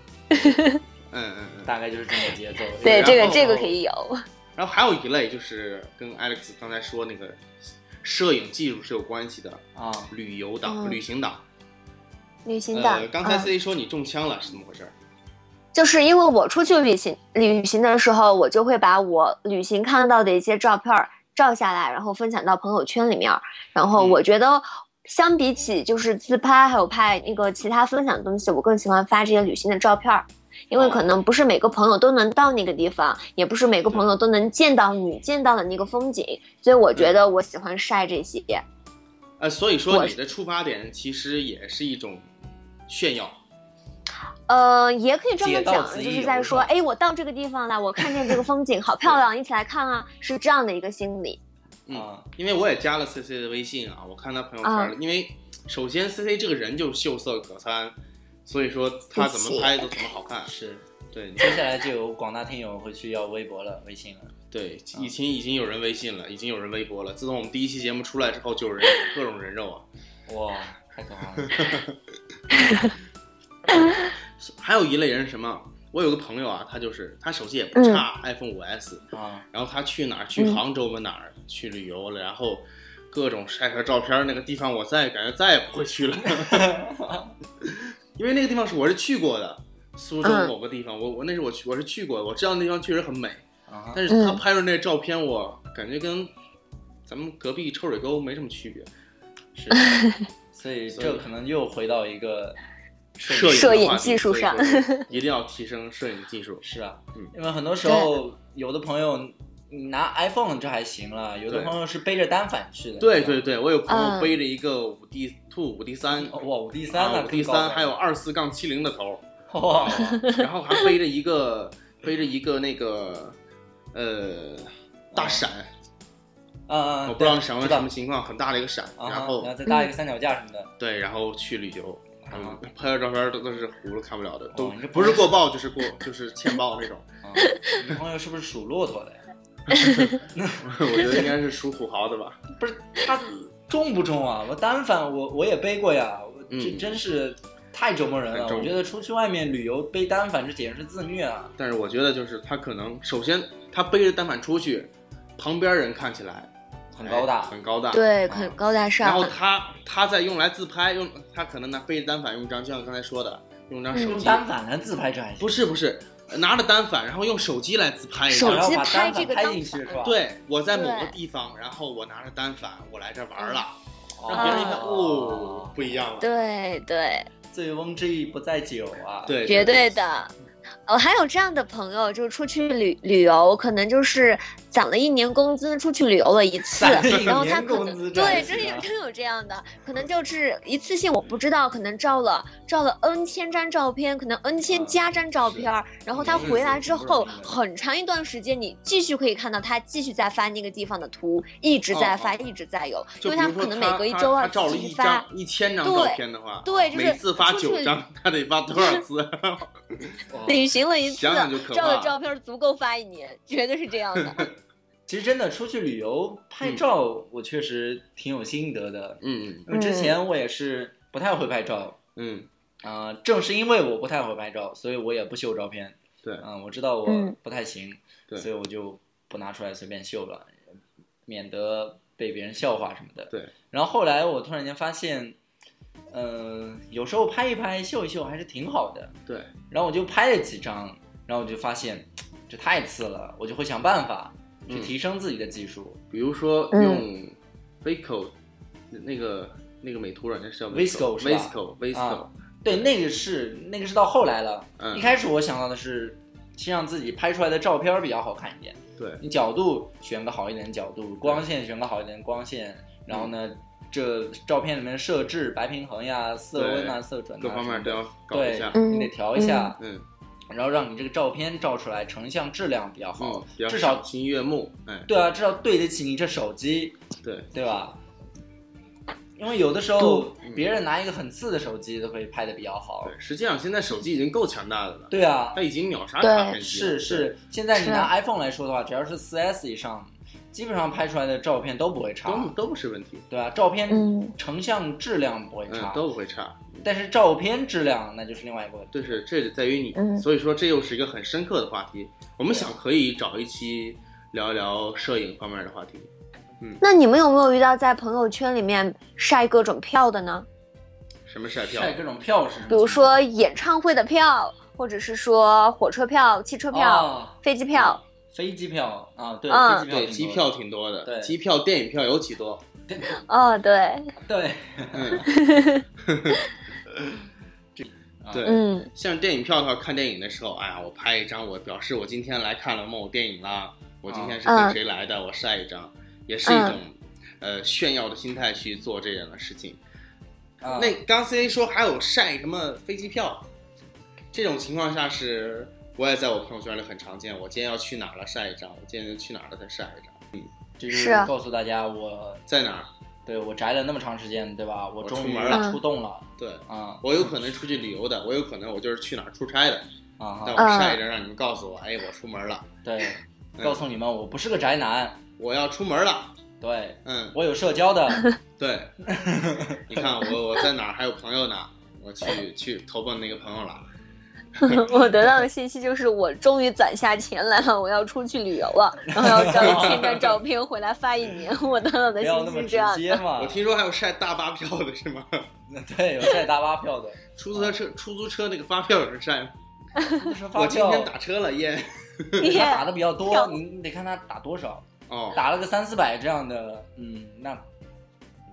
嗯嗯嗯，大概就是这个节奏。对，这个这个可以有。然后还有一类就是跟 Alex 刚才说那个摄影技术是有关系的啊，旅游党、旅行党。旅行党。刚才 C 说你中枪了，是怎么回事？就是因为我出去旅行旅行的时候，我就会把我旅行看到的一些照片照下来，然后分享到朋友圈里面。然后我觉得，相比起就是自拍还有拍那个其他分享的东西，我更喜欢发这些旅行的照片，因为可能不是每个朋友都能到那个地方，也不是每个朋友都能见到你见到的那个风景，所以我觉得我喜欢晒这些。呃，所以说你的出发点其实也是一种炫耀。呃，也可以这么讲，就是在说，哎，我到这个地方了，我看见这个风景好漂亮，一起来看啊，是这样的一个心理。嗯，因为我也加了 C C 的微信啊，我看他朋友圈了。因为首先 C C 这个人就秀色可餐，所以说他怎么拍都怎么好看。是，对。接下来就有广大听友会去要微博了，微信了。对，以前已经有人微信了，已经有人微博了。自从我们第一期节目出来之后，就有人各种人肉啊。哇，太可怕了。还有一类人是什么？我有个朋友啊，他就是他手机也不差，iPhone 五 S 啊。然后他去哪儿？去杭州吧？哪儿去旅游了？然后各种晒出来照片，那个地方我再感觉再也不会去了，因为那个地方是我是去过的，苏州某个地方，我我那时候我去我是去过的，我知道那地方确实很美，但是他拍出那照片，我感觉跟咱们隔壁臭水沟没什么区别，是，所以这可能又回到一个。摄影技术上，一定要提升摄影技术。是啊，嗯，因为很多时候有的朋友拿 iPhone 这还行了，有的朋友是背着单反去的。对对对，我有朋友背着一个五 D Two、五 D 三，哇，五 D 三呢？五 D 三还有二四杠七零的头，哇，然后还背着一个背着一个那个呃大闪，嗯嗯，我不知道你闪过知道。什么情况，很大的一个闪，然后然后再搭一个三脚架什么的，对，然后去旅游，啊嗯，拍的照片都都是糊了看不了的，都不是过曝就是过就是欠曝那种。啊，你朋友是不是属骆驼的呀？我觉得应该是属土豪的吧。不是他重不重啊？我单反我我也背过呀，这嗯真是太折磨人了。我觉得出去外面旅游背单反，这简直是自虐啊！但是我觉得就是他可能首先他背着单反出去，旁边人看起来很高大哎很高大。。对，啊很高大上然后。他他在用来自拍，用他可能拿背着单反用张，就像刚才说的，用张手用机。单反来自拍这还行，不是不是，拿着单反，然后用手机来自拍一手下。然后把机拍单反拍这个当进去是吧？对，我在某个地方，然后我拿着单反，我来这玩了，哦，让别人一看，哦，不一样了。对对，醉翁之意不在酒啊！对，绝对的。哦，还有这样的朋友，就是出去旅旅游，可能就是攒了一年工资出去旅游了一次然后他可能对，真有真有这样的，可能就是一次性，我不知道，可能照了照了 N 千张照片，可能 N 千啊加张照片儿，然后他回来之后，很长一段时间，你继续可以看到他继续在发那个地方的图，一直在发，哦一直在有，因为他可能每隔一周他二照了一发张。一千张对照片的话，对就是每次发出去九张，他得发多少次？旅行了一次照的照片足够发一年，绝对是这样的。其实真的出去旅游拍照，我确实挺有心得的，嗯因为之前我也是不太会拍照。嗯啊、正是因为我不太会拍照，所以我也不秀照片。对嗯、我知道我嗯不太行，对所以我就不拿出来随便秀了，免得被别人笑话什么的。对。然后后来我突然间发现，嗯、有时候拍一拍、秀一秀还是挺好的。对。然后我就拍了几张，然后我就发现这太次了，我就会想办法去嗯。提升自己的技术。比如说嗯。用 Visco 那个那个美图软件是叫 Visco 是吧？Visco Visco 啊对，那个是那个是到后来了。嗯。一开始我想到的是，先让自己拍出来的照片比较好看一点。对。你角度选个好一点的角度，光线选个好一点的光线，然后呢，这照片里面设置白平衡呀、色温啊、色准啊各方面都要搞一下。你得调一下，嗯然后让你这个照片照出来成像质量比较好嗯，，比较至少赏心悦目。哎，对啊，至少对得起你这手机，对，对吧？因为有的时候嗯别人拿一个很次的手机都可以拍的比较好对，，实际上现在手机已经够强大的了，对啊，它已经秒杀对卡片机了。是是，现在你拿 iPhone 来说的话，只要是 4S 以上，基本上拍出来的照片都不会，差都，都不是问题，对吧？照片嗯成像质量不会嗯，差，都不会差。但是照片质量那就是另外一个问题。就是这在于你，嗯所以说这又是一个很深刻的话题。我们想可以找一期聊一聊摄影方面的话题。嗯那你们有没有遇到在朋友圈里面晒各种票的呢？什么晒票？晒各种票是什么？比如说演唱会的票，或者是说火车票、汽车票、哦飞机票。飞机票啊，对，嗯。飞机票对，挺多机票挺多的，对。机票、电影票尤其多。哦，对，对，嗯，啊 对。嗯。像电影票的话，看电影的时候，哎呀，我拍一张，我表示我今天来看了某电影啦，我今天是跟嗯谁来的，我晒一张，也是一种、呃炫耀的心态去做这样的事情。啊。那刚 C A 说还有晒什么飞机票，这种情况下是我也在我朋友圈里很常见。我今天要去哪儿了晒一张，我今天去哪儿了再晒一张。嗯就是啊告诉大家我。在哪儿？对我宅了那么长时间，对吧？我我终于出门了出动了对啊我有可能出去旅游的，我有可能我就是去哪儿出差的。啊但！我晒一张，让你们告诉我，哎，我出门了，对，嗯告诉你们，我不是个宅男，我要出门了。对嗯，我有社交的，对，你看我我在哪儿还有朋友呢，我去去投奔那个朋友了。我得到的信息就是我终于攒下钱来了，我要出去旅游了，然后要照一千张照片回来发一年。我得到的信息是这样的。我。听说还有晒大巴票的是吗？对，有晒大巴票的，出租车出租车那个发票有人晒吗？我今，天打车了耶。他打的比较多，你得看他打多少，哦，打了个三四百这样的，嗯，那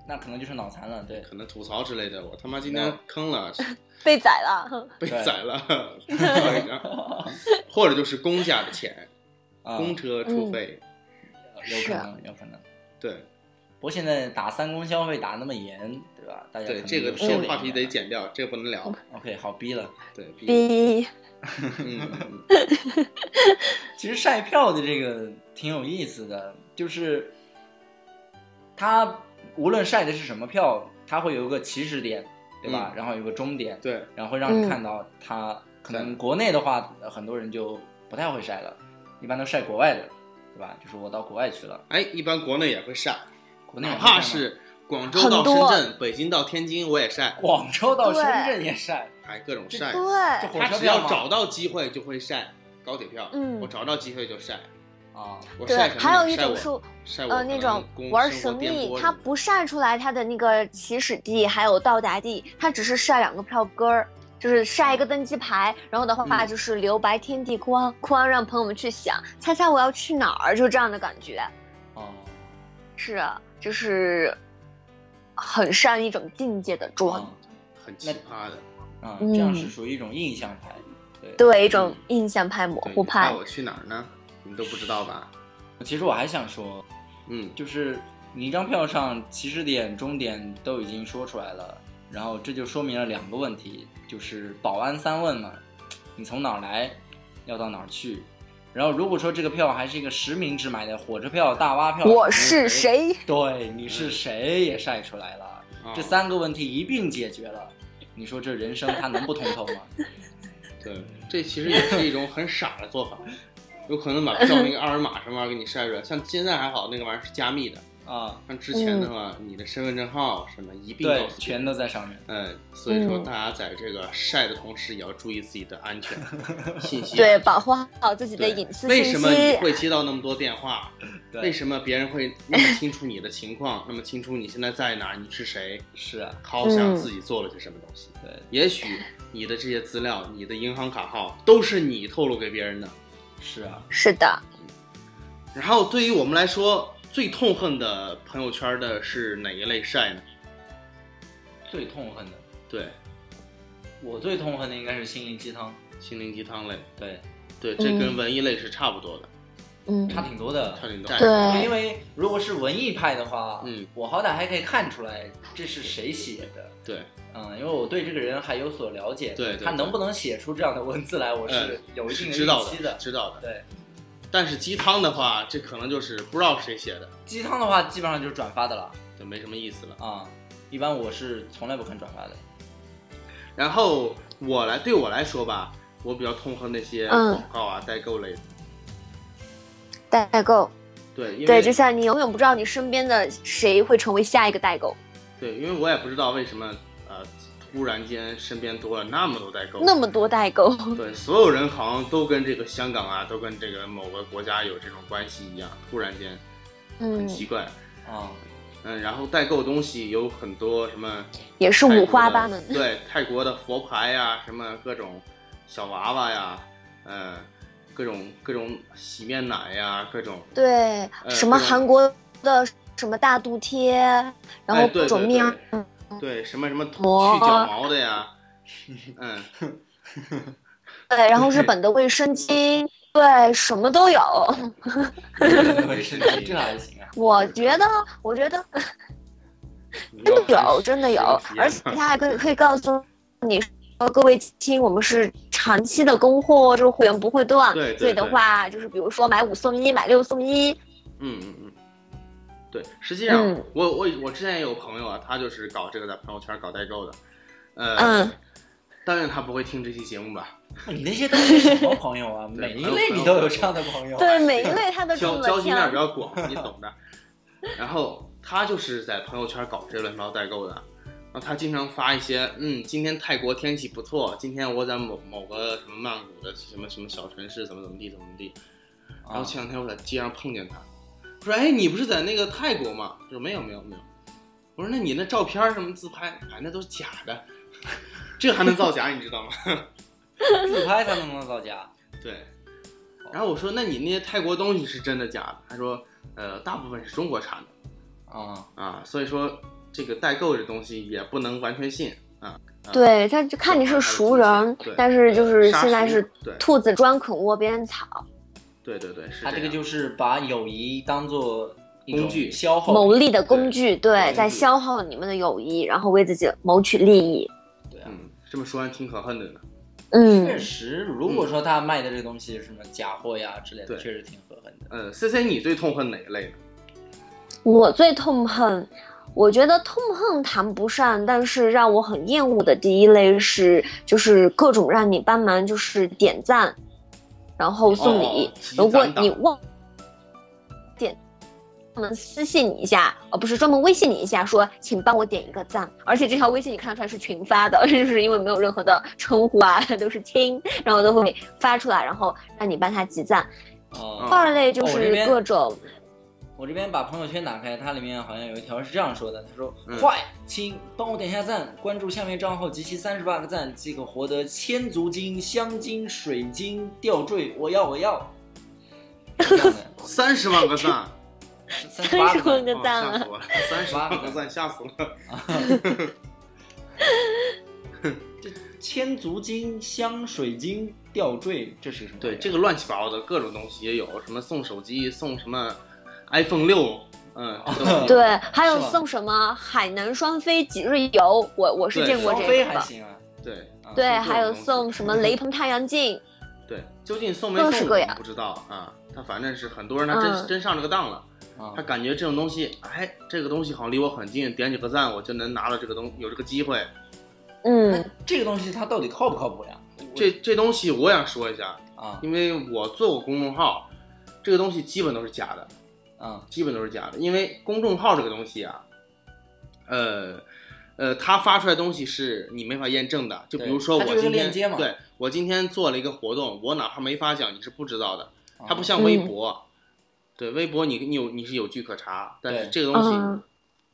那可能就是脑残了，对。可能吐槽之类的。我他妈今天坑了，被宰了，被宰了。或者就是公家的钱，啊，公车出费。有可能，有可能。对，不过现在打三公消费打那么严，对吧？大家对这个这个话题得剪掉，这个不能聊。OK，好逼了。对，逼其实晒票的这个挺有意思的，就是它无论晒的是什么票，它会有一个起始点，对吧？然后有个终点，对，然后会让你嗯看到它。可能国内的话，呃很多人就不太会晒了，一般都晒国外的，对吧？就是我到国外去了，哎，一般国内也会晒，哪国内也会晒吗？怕是广州到深圳、北京到天津，我也晒，广州到深圳也晒，哎，各种晒。对，他只要找到机会就会晒高铁票，嗯。我找到机会就晒，啊，对？还有一种是呃那种玩神秘，它不晒出来它的那个起始地还有到达地，它只是晒两个票根儿。就是晒一个登机牌，然后的话嗯就是留白天地光光，让朋友们去想，猜猜我要去哪儿，就这样的感觉。哦，是啊，就是很善一种境界的装，啊很奇葩的。啊，嗯这样是属于一种印象派，对。对一种印象派、模糊派。那我去哪儿呢？都不知道吧？其实我还想说，嗯，就是你一张票上起始点、终点都已经说出来了，然后这就说明了两个问题，就是保安三问嘛，你从哪儿来，要到哪儿去。然后如果说这个票还是一个实名制买的火车票、大巴票，我是？谁？对，你是谁也晒出来了，啊这三个问题一并解决了。你说这人生它能不通透吗？对，这其实也是一种很傻的做法，有可能把照那个二维码什么玩意儿给你晒出来。像现在还好，那个玩意儿是加密的，啊，像之前的话，你的身份证号什么一并告，诉全都在上面。嗯，所以说嗯大家在这个晒的同时，也要注意自己的安全 信息。对，保护好自己的隐私为什么你。会接到那么多电话？对为什么别人会那么清楚你的情况，那么清楚你现在在哪，你是谁？是啊，好想嗯自己做了些什么东西。对，也许你的这些资料、你的银行卡号都是你透露给别人的。是啊，是的，然后对于我们来说，最痛恨的朋友圈的是哪一类晒呢？最痛恨的，对，我最痛恨的应该是心灵鸡汤。心灵鸡汤类。对，对，这跟文艺类是差不多的，嗯，差挺多的。差挺多。对因为如果是文艺派的话，嗯，我好歹还可以看出来这是谁写的，对，嗯，因为我对这个人还有所了解，对对他能不能写出这样的文字来，我是嗯有一定的是知道预期的，知道的。对，但是鸡汤的话，这可能就是不知道谁写的，鸡汤的话基本上就是转发的了就没什么意思了。啊，一般我是从来不看转发的。然后我来对我来说吧，我比较痛恨那些嗯广告啊、代购类的。代购。对，因为对，就像你永远不知道你身边的谁会成为下一个代购，对，因为我也不知道为什么呃，突然间身边多了那么多代购。那么多代购。对，所有人好像都跟这个香港啊，都跟这个某个国家有这种关系一样，突然间很嗯，奇怪。啊，嗯，然后代购东西有很多什么也是五花八门。对，泰国的佛牌呀，什么各种小娃娃呀，嗯、各种各种洗面奶呀，各种对，呃什么韩国的什么大肚贴，然后各种面对对什么什么去膜脚毛的呀，嗯，对，然后日 本的卫生巾，对，什么都有。卫生巾这还行啊。我觉得，我觉得你真的有，真的有而且他还可以可以告诉你说，各位亲，我们是长期的供货，就是会员不会断，对对所以的话，就是比如说买五送一，买六送一，嗯嗯嗯，对，实际上、嗯我我我之前也有朋友啊，他就是搞这个在朋友圈搞代购的，呃，嗯，但愿他不会听这期节目吧，你那些都是什么朋友啊？每一类你都有这样的朋友。对，每一类他都 交交际面比。较广，你懂的。然后他就是在朋友圈搞这乱七八糟代购的，他经常发一些，嗯，今天泰国天气不错，今天我在某某个什么曼谷的什么什么小城市怎么怎么地怎么地。然后啊，前两天我在街上碰见他，我说，哎，你不是在那个泰国吗？他说没有没有没有。我说那你那照片什么自拍，哎，那都是假的，这还能造假，你知道吗？自拍才能造假。对。然后我说，那你那些泰国东西是真的假的？他说，呃，大部分是中国产的。啊，啊，所以说这个代购这东西也不能完全信啊。啊，对，他就看你是熟人，但是就是现在是兔子专啃窝边草。对对对，他这个就是把友谊当做工具消耗牟利的工具，对，在消耗你们的友谊，然后为自己谋取利益。对啊。嗯，这么说还挺可恨的呢。嗯确，实，如果说他卖的这个东西是什么假货呀之类的，确实挺可恨的。嗯，C C，你最痛恨哪一类呢？我最痛恨，我觉得痛恨谈不上，但是让我很厌恶的第一类是，就是各种让你帮忙，就是点赞，然后送礼。哦如果你忘点，他们私信你一下，而不是专门微信你一下，说请帮我点一个赞。而且这条微信你看得出来是群发的，就是因为没有任何的称呼啊，都是亲，然后都会发出来，然后让你帮他集赞。哦、二类就是各种。我这边把朋友圈打开，它里面好像有一条是这样说的：“他说，嗯快，请帮我点下赞，关注下面账号集齐三十八个赞，即可获得千足金、香金、水晶吊坠，我要，我要。”这样的 三十万个赞，三十八个赞三十万个哦赞了吓死我了！三十万个赞，吓死了。这千足金、香水晶、吊坠，这是什么？对，这个乱七八糟的各种东西也有，什么送手机，送什么 iPhone 六，嗯，对，还有送什么海南双飞几日游，我我是见过这个的。飞还行啊。对啊对，还有送什么雷朋太阳镜，对，究竟送没送不知道啊。他反正是很多人他真、嗯真上这个当了，啊他感觉这种东西，哎，这个东西好像离我很近，点几个赞我就能拿到这个东有这个机会。嗯，这个东西它到底靠不靠谱呀？这这东西我想说一下，啊因为我做过公众号，这个东西基本都是假的。啊基本都是假的，因为公众号这个东西啊，呃，呃，它发出来东西是你没法验证的。就比如说我今天，对我今天做了一个活动，我哪怕没发奖，你是不知道的。啊它不像微博，对微博你你有你是有据可查，但是这个东西嗯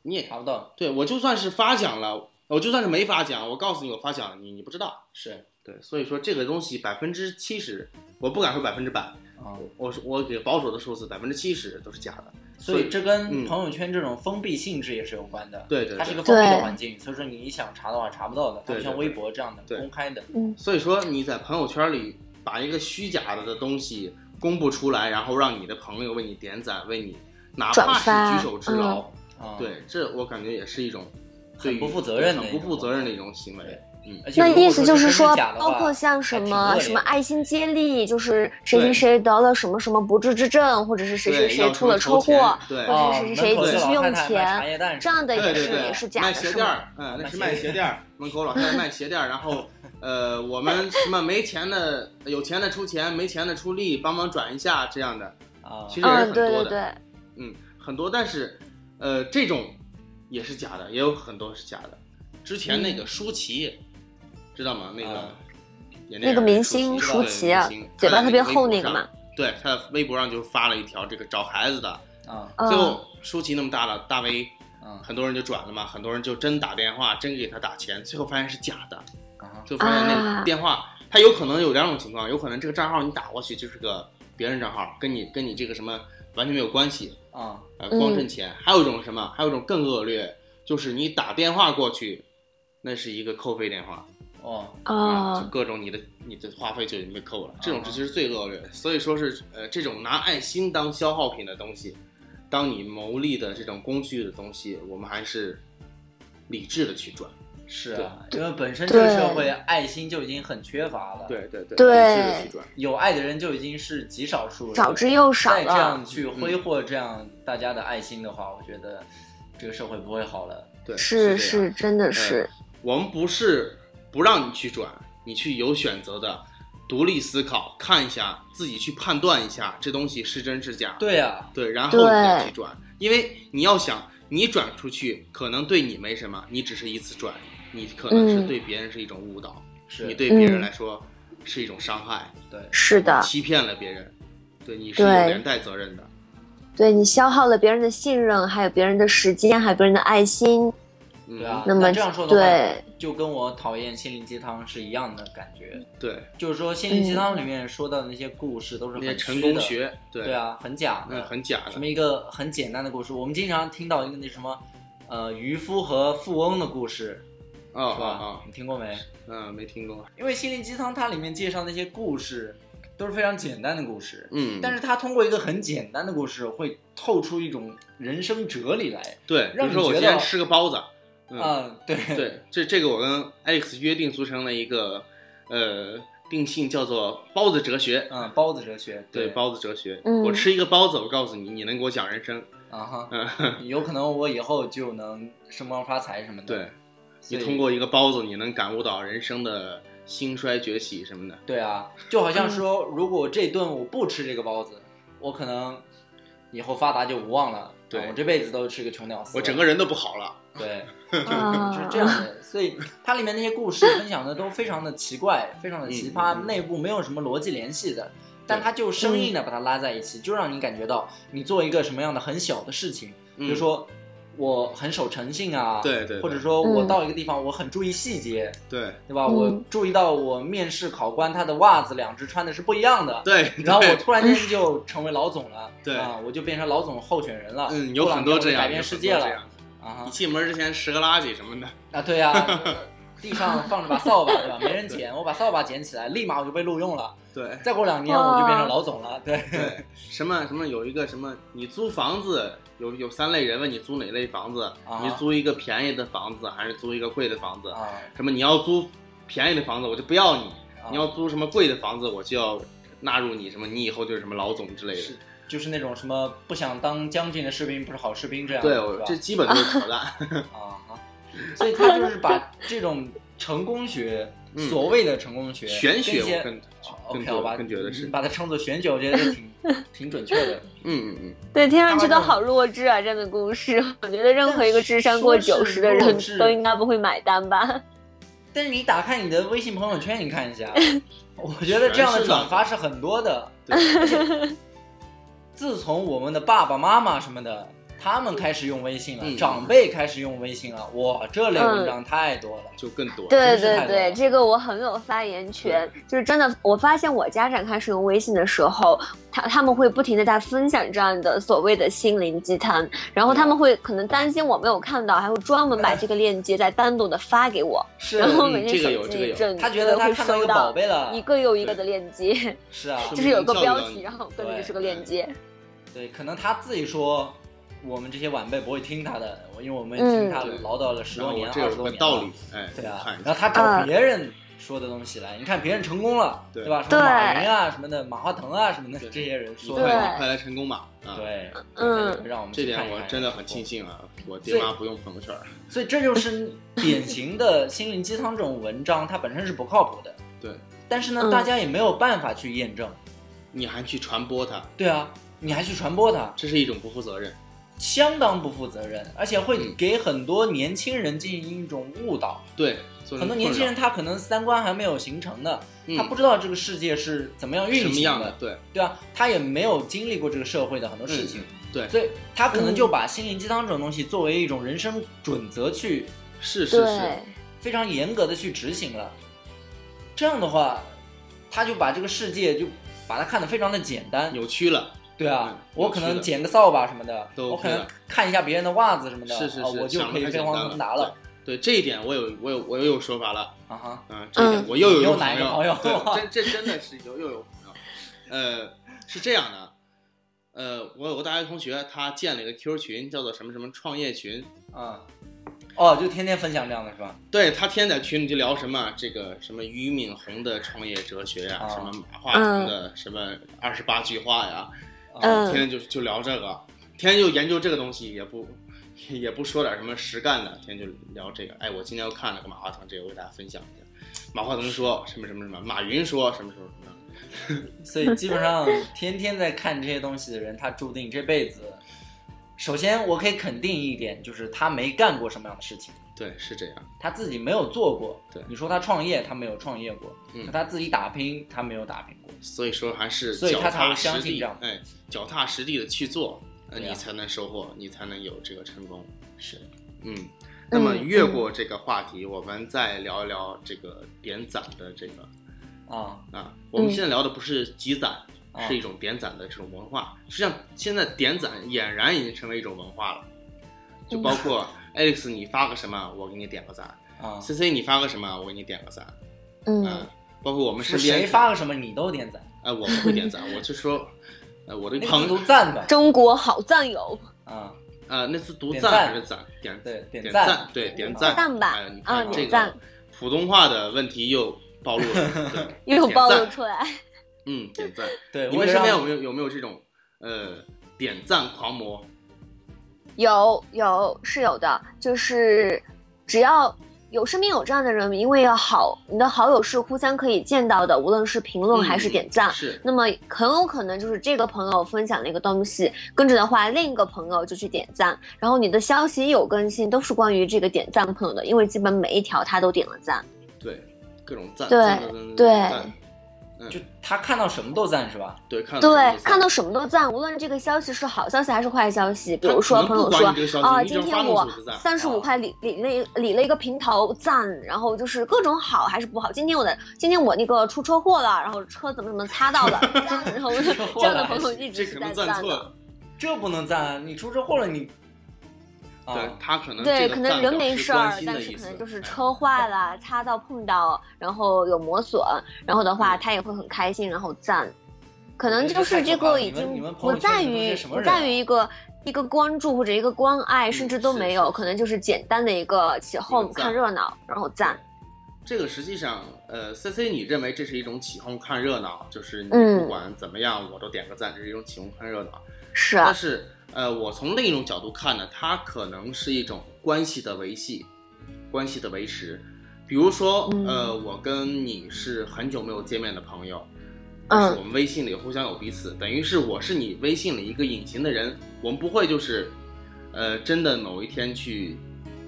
你也查不到，对我就算是发奖了，我就算是没发奖，我告诉你我发奖了，你你不知道。是对，所以说这个东西百分之七十，我不敢说百分之百，啊。我是我给保守的数字，百分之七十都是假的。所以这跟嗯朋友圈这种封闭性质也是有关的。对对对它是一个封闭的环境，所以说你想查的话查不到的。不像微博这样的公开的。所以说你在朋友圈里把一个虚假的的东西公布出来，然后让你的朋友为你点赞，为你哪怕是举手之劳，啊，对，这我感觉也是一种很不负责任的很不负责任的一种行为对。嗯，那意思就是说包括像什么什么爱心接力，就是谁谁谁得了什么什么不治之症，或者是谁谁谁出了车祸，对或哦者是谁门口急需用钱，这样的也是也是假的，卖鞋？垫儿，嗯，那是卖鞋鞋垫儿，门口老太太卖鞋垫儿，然后，呃，我们 什么没钱的，有钱的出钱，没钱的出力，帮忙转一下这样的，啊，其实也很多的，对对对，嗯，很多，但是，呃，这种也是假的，也有很多是假的。之前那个舒淇，知道吗？那个那个明星舒舒淇啊嘴巴特别厚那个嘛，对，他在微博上就发了一条这个找孩子的，啊。嗯。最后舒淇那么大了，大 V，啊很多人就转了嘛，很多人就真打电话，真给他打钱，最后发现是假的，啊。就发现那电话，他有可能有两种情况，有可能这个账号你打过去就是个别人账号，跟你跟你这个什么完全没有关系，啊。光挣钱。还有一种什么？还有一种更恶劣，就是你打电话过去，那是一个扣费电话哦啊，就哦，各种你的你的话费就已经被扣了，这种啊其实是最恶劣的。所以说是呃，这种拿爱心当消耗品的东西，当你牟利的这种工具的东西，我们还是理智的去赚。是啊，因为本身这个社会爱心就已经很缺乏了，，对对对，对理智的去转。有爱的人就已经是极少数了，少之又少再这样，去挥霍这样大家的爱心的话，我觉得这个社会不会好了。对，是是，真的是，我们不是不让你去转，你去有选择的独立思考，看一下自己去判断一下这东西是真是假。对呀，对，然后你再去转，因为你要想，你转出去可能对你没什么，你只是一次转，你可能是嗯对别人是一种误导，是你对别人嗯来说是一种伤害，对是的，欺骗了别人，对你是有连带责任的。对你消耗了别人的信任，还有别人的时间，还有别人的爱心，嗯，对啊。那么这样说的话对，就跟我讨厌心灵鸡汤是一样的感觉。对，就是说，心灵鸡汤里面说到的那些故事都是很成功学，对对，啊，很假那的，很假的什么，一个很简单的故事，我们经常听到一个那什么，呃，渔夫和富翁的故事，啊是吧？啊你听过没？哦，嗯，没听过，因为心灵鸡汤它里面介绍那些故事，都是非常简单的故事。嗯，但是它通过一个很简单的故事，会透出一种人生哲理来。对，比让你觉得如说我今天吃个包子，嗯，啊，对对，这这个我跟 Alex 约定俗成了一个呃定性，叫做包子哲学。嗯，包子哲学，对，对，包子哲学。嗯我吃一个包子，我告诉你，你能给我讲人生。啊哈，嗯，有可能我以后就能升官发财什么的。对，你通过一个包子，你能感悟到人生的兴衰崛起什么的。对啊，就好像说，如果这顿我不吃这个包子，我可能以后发达就无望了。我这辈子都是个穷屌丝。我整个人都不好了。对，啊就是这样的。所以它里面那些故事分享的都非常的奇怪，非常的奇葩，内部没有什么逻辑联系的。但它就生硬的把它拉在一起，就让你感觉到你做一个什么样的很小的事情，比如说我很守诚信啊，嗯对对对。或者说我嗯到一个地方我很注意细节，对。对吧？嗯。我注意到我面试考官他的袜子两只穿的是不一样的，对，然后我突然间就成为老总了，对。啊，我就变成老总候选人了，嗯，有很多这样，改变世界了。啊。你进门之前拾个垃圾什么的。啊，对呀、地上放着把扫把，对吧？没人捡，我把扫把捡起来，立马我就被录用了。对。再过两年我就变成老总了，对，对，什么什么有一个什么，你租房子有有三类人问你租哪类房子，啊。你租一个便宜的房子还是租一个贵的房子？啊，什么你要租便宜的房子我就不要你，啊。你要租什么贵的房子我就要纳入你什么，你以后就是什么老总之类的。是。就是那种什么不想当将军的士兵不是好士兵这样，对，我这基本都是扯淡。啊 啊，所以他就是把这种成功学，嗯所谓的成功学，玄学 OK 好吧，觉更觉得是你，把它称作玄学，我觉得挺 挺准确的。嗯嗯嗯，对，听上去都好弱智啊！这样的故事，我觉得任何一个智商过九十的人都应该不会买单吧？但是你打开你的微信朋友圈，你看一下，我觉得这样的转发是很多的。对自从我们的爸爸妈妈什么的，他们开始用微信了，嗯。长辈开始用微信了，哇，这类文章太多了。就更多。对对对，这个我很有发言权。就是真的，我发现我家长开始用微信的时候，他他们会不停的在分享这样的所谓的心灵鸡汤，然后他们会可能担心我没有看到，还会专门把这个链接再单独的发给我，是然后嗯每天手这个有这个有。机一震，他觉得他会看到一个收到宝贝了。一，个又一个的链接，是啊，就是有个标题，然后跟着是个链接。对，可能他自己说，我们这些晚辈不会听他的，因为我们嗯。听他唠叨了十然多年、二十多年道理，哎，对啊然后他找嗯别人说的东西来，你看别人成功了，对。对吧？什么马云啊什么的，马化腾啊什么的，这些人你说对的，快你快来成功吧！啊，对，嗯。让我们这点我真的很庆幸啊，我爹妈不用朋友圈。所以这就是 典型的心灵鸡汤这种文章，它本身是不靠谱的。对，但是呢，嗯。大家也没有办法去验证。你还去传播它，对啊，你还去传播它，这是一种不负责任。相当不负责任，而且会嗯给很多年轻人进行一种误导。对，很多年轻人他可能三观还没有形成的，扰他不知道这个世界是怎么样嗯运行什么样的，对对啊，他也没有经历过这个社会的很多事情，嗯对，所以他可能就把心灵鸡汤这种东西作为一种人生准则去是是是，，非常严格的去执行了。这样的话，他就把这个世界就把它看得非常的简单。扭曲了。对啊，嗯我可能捡个扫把什么的，都我可能看一下别人的袜子什么的，是是是，啊我就可以飞黄腾达了。对这一点，我有我有我又有说法了。啊哈，嗯，这一点嗯我又有一个又哪一个朋友对，这这真的是有又有朋友。呃，是这样的，呃，我有个大学同学，他建了一个 QQ 群，叫做什么什么创业群。啊，哦，就天天分享这样的是吧？对他天天在群里就聊什么这个什么俞敏洪的创业哲学呀、啊什么马化腾的什么二十八句话呀，啊嗯天天就就聊这个，天天就研究这个东西，也不也不说点什么实干的，天天就聊这个。哎，我今天又看了个马化腾，这个我给大家分享一下。马化腾说什么什么什么，马云说什么什么什么，所以基本上天天在看这些东西的人，他注定这辈子，首先我可以肯定一点，就是他没干过什么样的事情，对，是这样。他自己没有做过。对你说他创业，他没有创业过；嗯他自己打拼，他没有打拼过。所以说还是脚所以他才会踏实地相信这样，哎，脚踏实地的去做，呃，啊你才能收获，你才能有这个成功。是，嗯，那么嗯越过这个话题，我们再聊一聊这个点赞的这个啊，啊。我们现在聊的不是积攒，啊是一种点赞的这种文化。实际上，现在点赞俨然已经成为一种文化了。就包括 Alex，你发个什么，我给你点个赞啊，；C C，你发个什么，我给你点个赞。嗯嗯，包括我们身边谁发个什么你都点赞呃，我不会点赞，我就说，呃，我的朋友读赞的，中国好赞友。啊，呃，那是读赞还是赞？点对点赞，对点赞赞吧。你看这个普通话的问题又暴露了，又暴露出来。嗯，点赞。对，你们身边有没有有没有这种呃点赞狂魔？有有是有的，就是只要有身边有这样的人，因为要好，你的好友是互相可以见到的，无论是评论还是点赞，是。那么很有可能就是这个朋友分享了一个东西，跟着的话，另一个朋友就去点赞，然后你的消息有更新，都是关于这个点赞朋友的，因为基本每一条他都点了赞。对，各种赞。对对。就他看到什么都赞是吧？对，看对看到什么都赞，无论这个消息是好消息还是坏消息。比如说朋友说啊，今天我三十五块理理了理了一个平头赞，然后就是各种好还是不好。今天我的今天我那个出车祸了，然后车怎么怎么擦到 了，然后这样的朋友一直是在赞的。这不能赞，你出车祸了你。对他可能对，可能人没事儿，但是可能就是车坏了，擦到碰到，然后有磨损，然后的话他也会很开心，然后赞。可能就是这个已经不在于不在于一个一个关注或者一个关爱，甚至都没有，可能就是简单的一个起哄看热闹，然后赞。这个实际上，呃，C C，你认为这是一种起哄看热闹，就是你不管怎么样我都点个赞，这是一种起哄看热闹。是啊，但是。呃，我从另一种角度看呢，它可能是一种关系的维系，关系的维持。比如说，呃，我跟你是很久没有见面的朋友，但是我们微信里互相有彼此，等于是我是你微信里一个隐形的人，我们不会就是，呃，真的某一天去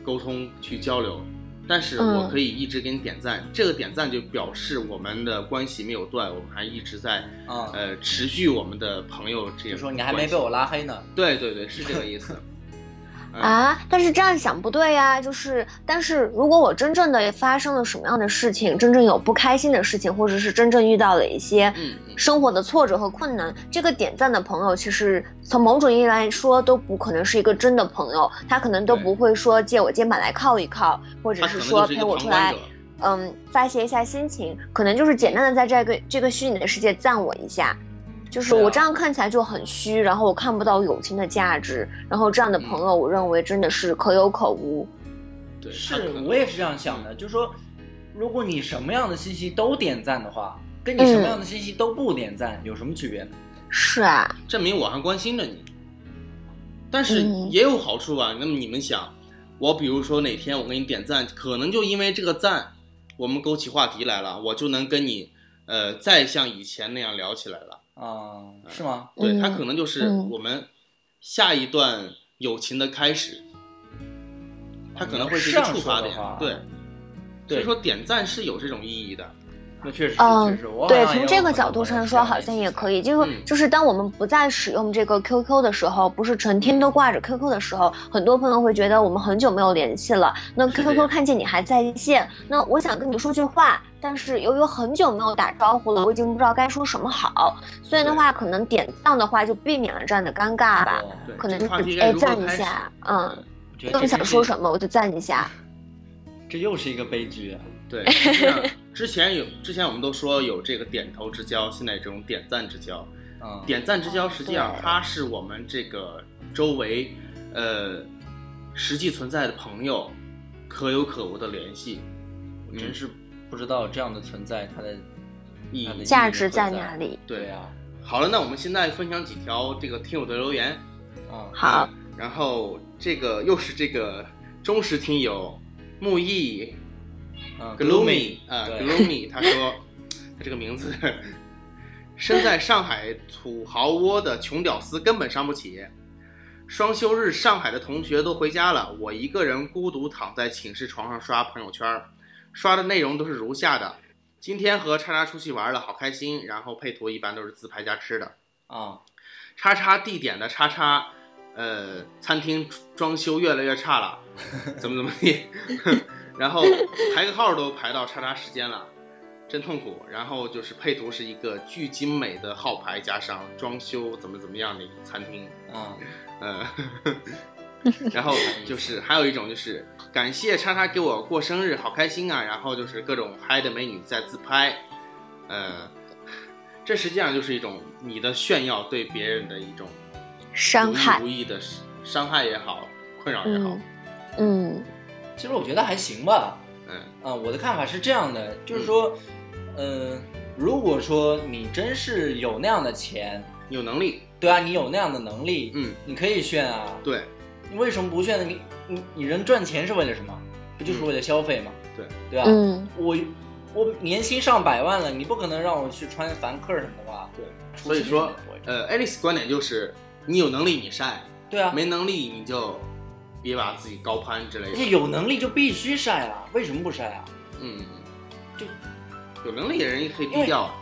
沟通去交流。但是我可以一直给你点赞，这个点赞就表示我们的关系没有断，我们还一直在，呃，持续我们的朋友这。就说你还没被我拉黑呢。对对对，是这个意思。啊！但是这样想不对呀，就是，但是如果我真正的发生了什么样的事情，真正有不开心的事情，或者是真正遇到了一些生活的挫折和困难，这个点赞的朋友，其实从某种意义来说，都不可能是一个真的朋友，他可能都不会说借我肩膀来靠一靠，或者是说陪我出来，嗯，发泄一下心情，可能就是简单的在这个这个虚拟的世界赞我一下。就是我这样看起来就很虚，然后我看不到友情的价值，然后这样的朋友，我认为真的是可有可无。对，是我也是这样想的，就是说，如果你什么样的信息都点赞的话，跟你什么样的信息都不点赞有什么区别呢？是啊，证明我还关心着你。但是也有好处啊，那么你们想，我比如说哪天我给你点赞，可能就因为这个赞，我们勾起话题来了，我就能跟你，呃，再像以前那样聊起来了。啊，是吗？对他可能就是我们下一段友情的开始，他可能会是一个触发点，对，所以说点赞是有这种意义的。那确实，嗯，对，从这个角度上说，好像也可以。就是就是，当我们不再使用这个 QQ 的时候，不是成天都挂着 QQ 的时候，很多朋友会觉得我们很久没有联系了。那 QQ 看见你还在线，那我想跟你说句话，但是由于很久没有打招呼了，我已经不知道该说什么好。所以的话，可能点赞的话就避免了这样的尴尬吧。可能就是哎赞一下，嗯，更想说什么我就赞一下。这又是一个悲剧啊。对，之前有之前我们都说有这个点头之交，现在这种点赞之交，嗯，点赞之交实际上它是我们这个周围，呃，实际存在的朋友，可有可无的联系。我真是不知道这样的存在它的意义价值在哪里。对呀，好了，那我们现在分享几条这个听友的留言。啊，好。然后这个又是这个忠实听友木易。Gloomy 啊，Gloomy，他说他这个名字，身在上海土豪窝的穷屌丝根本伤不起。双休日，上海的同学都回家了，我一个人孤独躺在寝室床上刷朋友圈，刷的内容都是如下的：今天和叉叉出去玩了，好开心。然后配图一般都是自拍加吃的啊。叉叉地点的叉叉，呃，餐厅装修越来越差了，怎么怎么地。然后排个号都排到叉叉时间了，真痛苦。然后就是配图是一个巨精美的号牌，加上装修怎么怎么样的一个餐厅。嗯，嗯，然后就是还有一种就是感谢叉叉给我过生日，好开心啊。然后就是各种嗨的美女在自拍，呃，这实际上就是一种你的炫耀对别人的一种伤害，无意的伤害也好，困扰也好。嗯，其实我觉得还行吧。嗯啊，我的看法是这样的，就是说，嗯，如果说你真是有那样的钱，有能力，对啊，你有那样的能力，嗯，你可以炫啊。对，你为什么不炫呢？你你你人赚钱是为了什么？不就是为了消费吗？对，对吧？嗯，我我年薪上百万了，你不可能让我去穿凡客什么的吧？对，所以说，呃，Alice 观点就是，你有能力你晒，对啊，没能力你就别把自己高攀之类的。而且有能力就必须晒了，为什么不晒啊？嗯，就有能力的人也可以低调啊。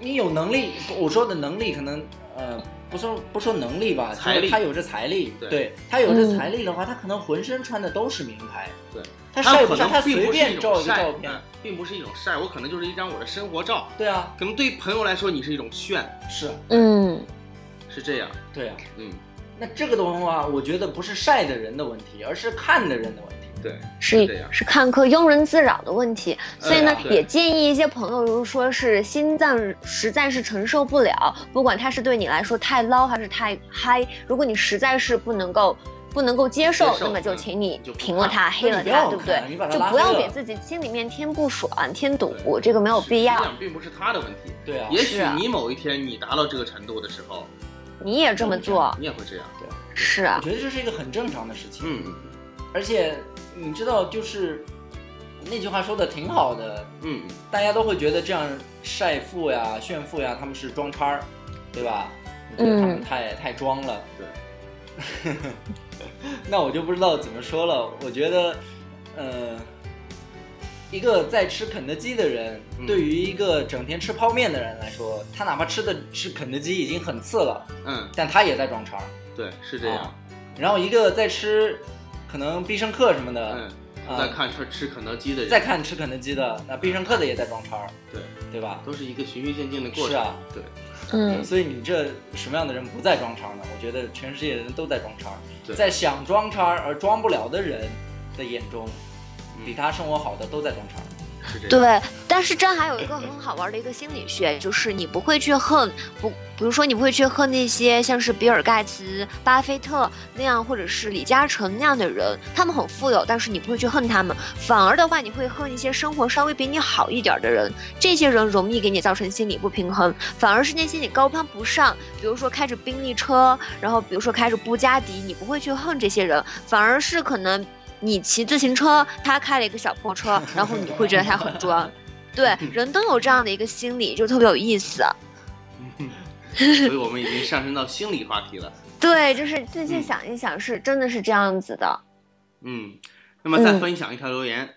你有能力，我说的能力可能呃，不说不说能力吧，财力他有这财力，对他有这财力的话，他可能浑身穿的都是名牌，对，他晒不晒，他随并不是便照一个晒照片，并不是一种晒，我可能就是一张我的生活照。对啊，可能对于朋友来说，你是一种炫，是，嗯，是这样，对啊，嗯，那这个的话，我觉得不是晒的人的问题，而是看的人的问题。对，是是看客庸人自扰的问题，所以呢，对也建议一些朋友，如果说是心脏实在是承受不了，不管它是对你来说太捞还是太嗨，如果你实在是不能够不能够接受，接受那么就嗯请你就不评了他，黑了他，那你不要对不对就不要给自己心里面添不爽、添堵，这个没有必要并不是他的问题。对啊，也许你某一天你达到这个程度的时候，你也这么做，你也会这样。对，是啊我，觉得这是一个很正常的事情。嗯嗯而且你知道，就是那句话说的挺好的，嗯嗯，大家都会觉得这样晒富呀、炫富呀，他们是装叉儿，对吧？你觉得他们嗯太、太装了。对。那我就不知道怎么说了。我觉得，呃，一个在吃肯德基的人，嗯。对于一个整天吃泡面的人来说，他哪怕吃的是肯德基已经很次了，嗯，但他也在装叉儿。对，是这样。啊。然后一个在吃可能必胜客什么的，嗯，啊。在看吃吃肯德基的人，在看吃肯德基的，那必胜客的也在装叉儿，对，对吧？都是一个循序渐进的过程。是啊，对，嗯，所以你这什么样的人不在装叉呢？我觉得全世界的人都在装叉，对。在想装叉而装不了的人的眼中，嗯比他生活好的都在装叉。是这样。对，但是这还有一个很好玩的一个心理学，就是你不会去恨不，比如说你不会去恨那些像是比尔盖茨、巴菲特那样，或者是李嘉诚那样的人，他们很富有，但是你不会去恨他们，反而的话你会恨一些生活稍微比你好一点的人，这些人容易给你造成心理不平衡，反而是那些你高攀不上，比如说开着宾利车，然后比如说开着布加迪，你不会去恨这些人，反而是可能。你骑自行车，他开了一个小破车，然后你会觉得他很装。对，人都有这样的一个心理，就特别有意思。所以我们已经上升到心理话题了。对，就是仔细想一想，是真的是这样子的。嗯，那么再分享一条留言，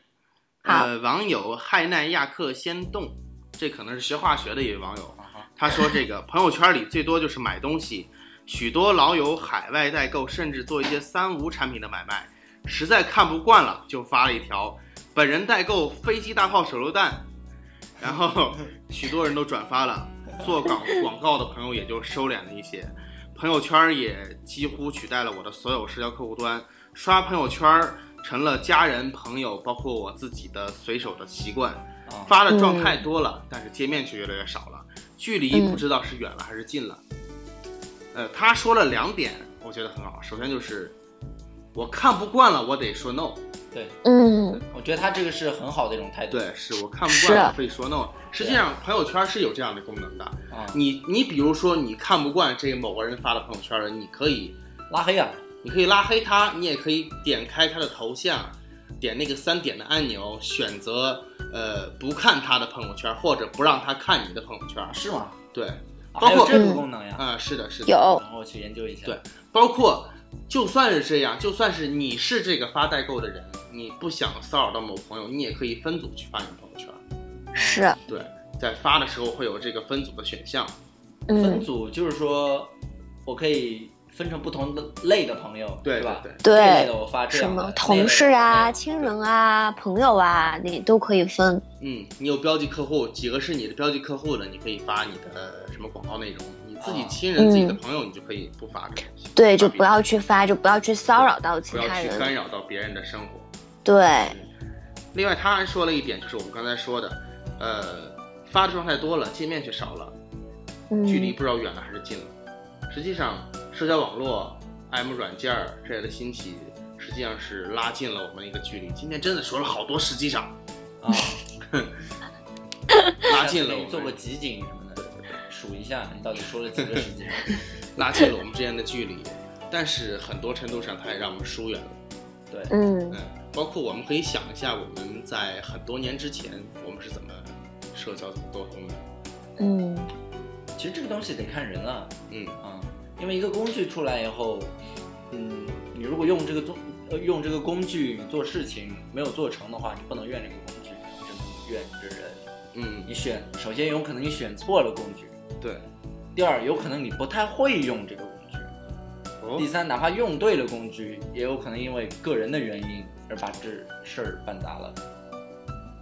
好呃，网友害奈亚克先动，这可能是学化学的一位网友，他说这个朋友圈里最多就是买东西，许多老友海外代购，甚至做一些三无产品的买卖，实在看不惯了，就发了一条本人代购飞机大炮手榴弹，然后许多人都转发了，做广广告的朋友也就收敛了一些。朋友圈也几乎取代了我的所有社交客户端，刷朋友圈成了家人、朋友，包括我自己的随手的习惯。啊，发的状态多了，但是界面却越来越少了，距离不知道是远了还是近了。呃，他说了两点，我觉得很好。首先就是我看不惯了，我得说 no。对，嗯，我觉得他这个是很好的一种态度。对，是我看不惯了，可以说 no。实际上，朋友圈是有这样的功能的。啊，你你比如说，你看不惯这某个人发的朋友圈，你可以拉黑啊，你可以拉黑他，你也可以点开他的头像，点那个三点的按钮，选择呃不看他的朋友圈，或者不让他看你的朋友圈。是吗？对，啊包括这个嗯功能呀？啊、是的，是的，有，然后我去研究一下。对包括就算是这样，就算是你是这个发代购的人，你不想骚扰到某朋友，你也可以分组去发你的朋友圈。是，对，在发的时候会有这个分组的选项。分嗯，组就是说，我可以分成不同的类的朋友，对吧？对这类对的，我发这什样的，么同事啊、亲人啊、朋友啊，你都可以分。嗯，你有标记客户，几个是你的标记客户的，你可以发你的什么广告内容。你自己啊亲人、嗯自己的朋友，你就可以不发这个东西。对，就不要去发，就不要去骚扰到其他人不要。去干扰到别人的生活。对，另外，他还说了一点，就是我们刚才说的，呃，发的状态多了，界面却少了。距离不知道远了还是近了。实际上，社交网络、M 软件这类的兴起，实际上是拉近了我们一个距离。今天真的说了好多，实际上啊，拉近了。做个集锦什么的，数一下你到底说了几个时间，拉近了我们之间的距离。但是很多程度上，它也让我们疏远了。对，嗯嗯，包括我们可以想一下，我们在很多年之前，我们是怎么社交、怎么沟通的。嗯，其实这个东西得看人了，嗯啊，因为一个工具出来以后，嗯，你如果用这个做呃用这个工具做事情没有做成的话，你不能怨这个工具，你只能怨这人。嗯，你选首先有可能你选错了工具，对。第二有可能你不太会用这个工具。哦。第三，哪怕用对了工具，也有可能因为个人的原因而把这事儿办砸了。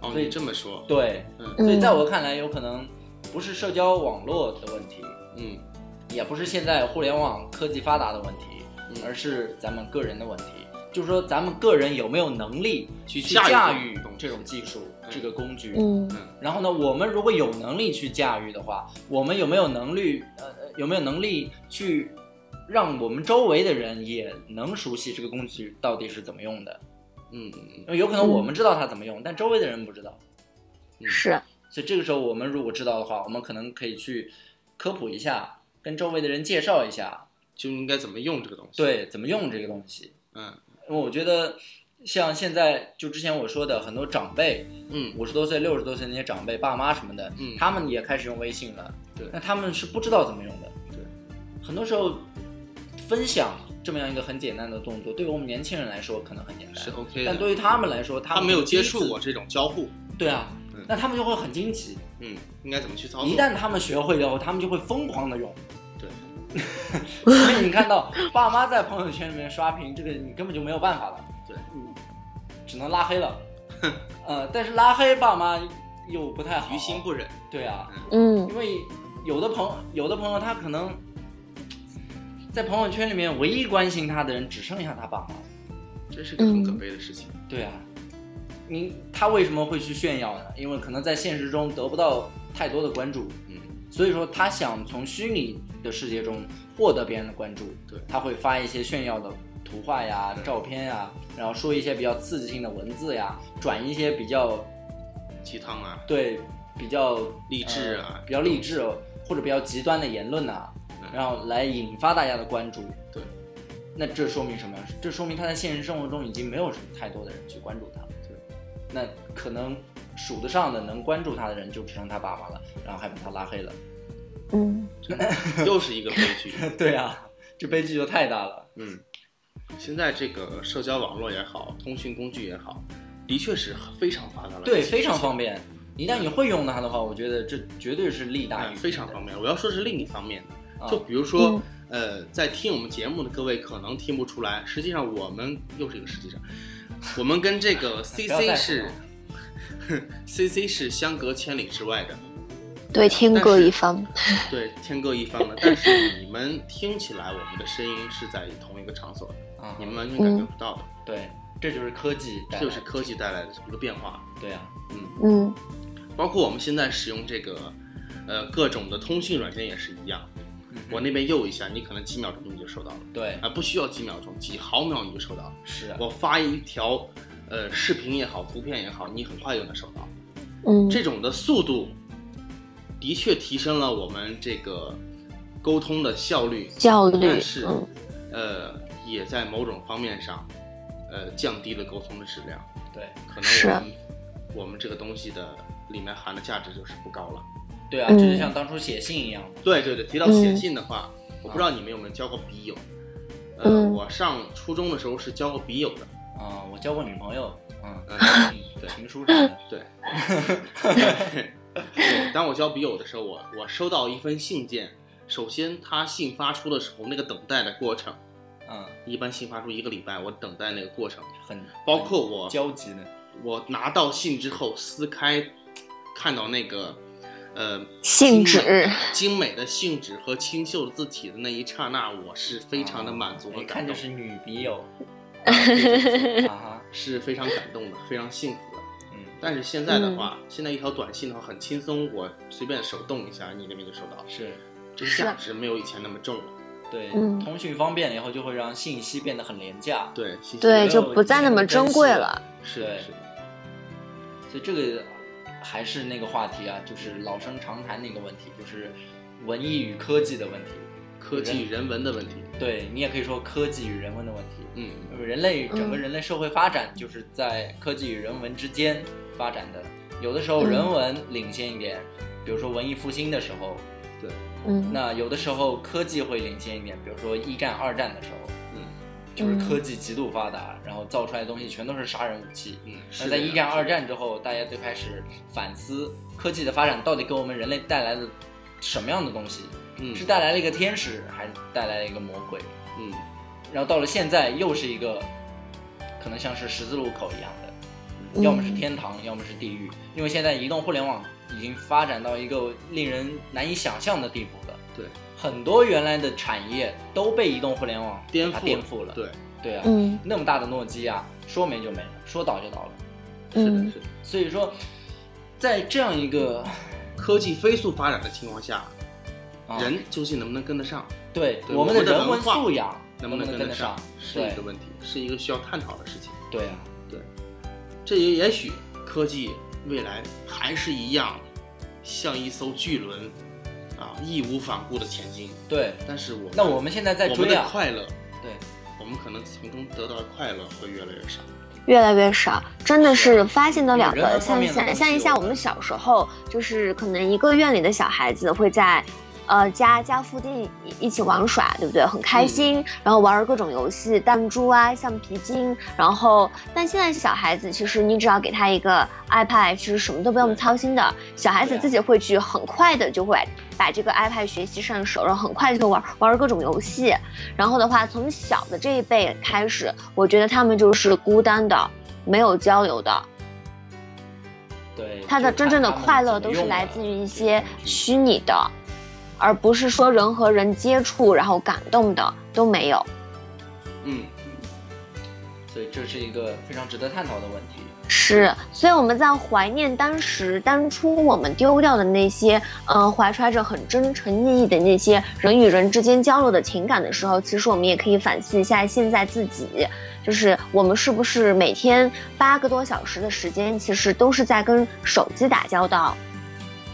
哦，所以这么说。对，嗯。所以在我看来，有可能。不是社交网络的问题，嗯，也不是现在互联网科技发达的问题，而是咱们个人的问题。就是说，咱们个人有没有能力去驾驭这种技术、这个工具？嗯，然后呢，我们如果有能力去驾驭的话，我们有没有能力？呃，有没有能力去让我们周围的人也能熟悉这个工具到底是怎么用的？嗯有可能我们知道它怎么用，但周围的人不知道。是。所以这个时候，我们如果知道的话，我们可能可以去科普一下，跟周围的人介绍一下，就应该怎么用这个东西。对，怎么用这个东西。嗯，因为我觉得，像现在就之前我说的很多长辈，嗯，五十多岁、六十多岁那些长辈、爸妈什么的，嗯，他们也开始用微信了。对，那他们是不知道怎么用的。对，很多时候分享这么样一个很简单的动作，对于我们年轻人来说可能很简单，是 OK 但对于他们来说，他们没有接触过这种交互。对啊。那他们就会很惊奇，嗯，应该怎么去操作？一旦他们学会以后，他们就会疯狂的用。对，所以你看到爸妈在朋友圈里面刷屏，这个你根本就没有办法了。对，只能拉黑了。呃，但是拉黑爸妈又不太好，于心不忍。对啊，嗯，因为有的朋有的朋友他可能在朋友圈里面唯一关心他的人只剩下他爸妈，这是个很可悲的事情。对啊。你他为什么会去炫耀呢？因为可能在现实中得不到太多的关注，嗯，所以说他想从虚拟的世界中获得别人的关注，对，他会发一些炫耀的图画呀、照片呀，然后说一些比较刺激性的文字呀，转一些比较鸡汤啊，对，比较励志啊，比较励志或者比较极端的言论呐，然后来引发大家的关注，对，那这说明什么？这说明他在现实生活中已经没有什么太多的人去关注他了。对。那可能数得上的能关注他的人就只剩他爸爸了，然后还把他拉黑了。嗯，又是一个悲剧。对啊，这悲剧就太大了。嗯，现在这个社交网络也好，通讯工具也好，的确是非常发达了。对，非常方便。一旦你会用它的话，我觉得这绝对是利大于非常方便。我要说是另一方面的，就比如说，呃，在听我们节目的各位可能听不出来，实际上我们又是一个实际上。我们跟这个 C C 是，C C 是相隔千里之外的，对，天各一方，对，天各一方的。但是你们听起来，我们的声音是在同一个场所的，啊，你们完全感觉不到的。对，这就是科技，这就是科技带来的一个变化。对啊，嗯嗯，包括我们现在使用这个，呃，各种的通讯软件也是一样。我那边右一下，你可能几秒钟你就收到了。对啊，不需要几秒钟，几毫秒你就收到了。是我发一条，呃，视频也好，图片也好，你很快就能收到。嗯，这种的速度，的确提升了我们这个沟通的效率。效率，但是，呃，也在某种方面上，呃，降低了沟通的质量。对，可能我们我们这个东西的里面含的价值就是不高了。对啊，就是像当初写信一样。对对对，提到写信的话，我不知道你们有没有交过笔友。呃，我上初中的时候是交过笔友的。啊，我交过女朋友。嗯嗯，对，情书什么的。对。对，当我交笔友的时候，我我收到一封信件，首先他信发出的时候，那个等待的过程，嗯，一般信发出一个礼拜，我等待那个过程很，包括我焦急的，我拿到信之后撕开，看到那个。呃，信纸，精美的信纸和清秀的字体的那一刹那，我是非常的满足和感动。一看就是女笔友，啊，是非常感动的，非常幸福的。嗯，但是现在的话，现在一条短信的话很轻松，我随便手动一下，你那边就收到了。是，这个价值没有以前那么重了。对，嗯通讯方便了以后，就会让信息变得很廉价。对，信息对，就不再那么珍贵了。是的，是的，所以这个还是那个话题啊，就是老生常谈的一个问题，就是文艺与科技的问题。科技与人文的问题。对你也可以说科技与人文的问题。嗯，人类整个嗯人类社会发展就是在科技与人文之间发展的，有的时候人文领先一点，比如说文艺复兴的时候，嗯，那有的时候科技会领先一点，比如说一战、二战的时候，嗯，就是科技极度发达，然后造出来的东西全都是杀人武器。嗯，那在一战、二战之后，大家就开始反思科技的发展到底给我们人类带来了什么样的东西？嗯是带来了一个天使，还是带来了一个魔鬼？嗯然后到了现在，又是一个可能像是十字路口一样的，嗯要么是天堂，要么是地狱。因为现在移动互联网已经发展到一个令人难以想象的地步了。对，很多原来的产业都被移动互联网颠覆颠覆了。对，对啊，嗯那么大的诺基亚，说没就没了，说倒就倒了。是的，嗯是的。所以说，在这样一个科技飞速发展的情况下，啊人究竟能不能跟得上？对对我们的人文素养能不能跟得上？是一个问题，是一个需要探讨的事情。对啊，对这也也许科技未来还是一样，像一艘巨轮，啊，义无反顾的前进。对。但是我们那我们现在在我们的快乐，对，我们可能从中得到的快乐会越来越少。越来越少，真的是发现的两个，像像面的东西像一下我我们小时候，就是可能一个院里的小孩子会在。呃，家家附近一一起玩耍，对不对？很开心，然后玩各种游戏，弹珠啊，橡皮筋。然后，但现在小孩子，其实你只要给他一个 iPad，其实什么都不用操心的。小孩子自己会去很快的就会把这个 iPad 学习上手，然后很快就会玩玩各种游戏。然后的话，从小的这一辈开始，我觉得他们就是孤单的，没有交流的。对，他的真正的快乐都是来自于一些虚拟的，而不是说人和人接触然后感动的都没有。嗯，所以这是一个非常值得探讨的问题。是，所以我们在怀念当时当初我们丢掉的那些，嗯、怀揣着很真诚意义的那些人与人之间交流的情感的时候，其实我们也可以反思一下现在自己，就是我们是不是每天八个多小时的时间，其实都是在跟手机打交道。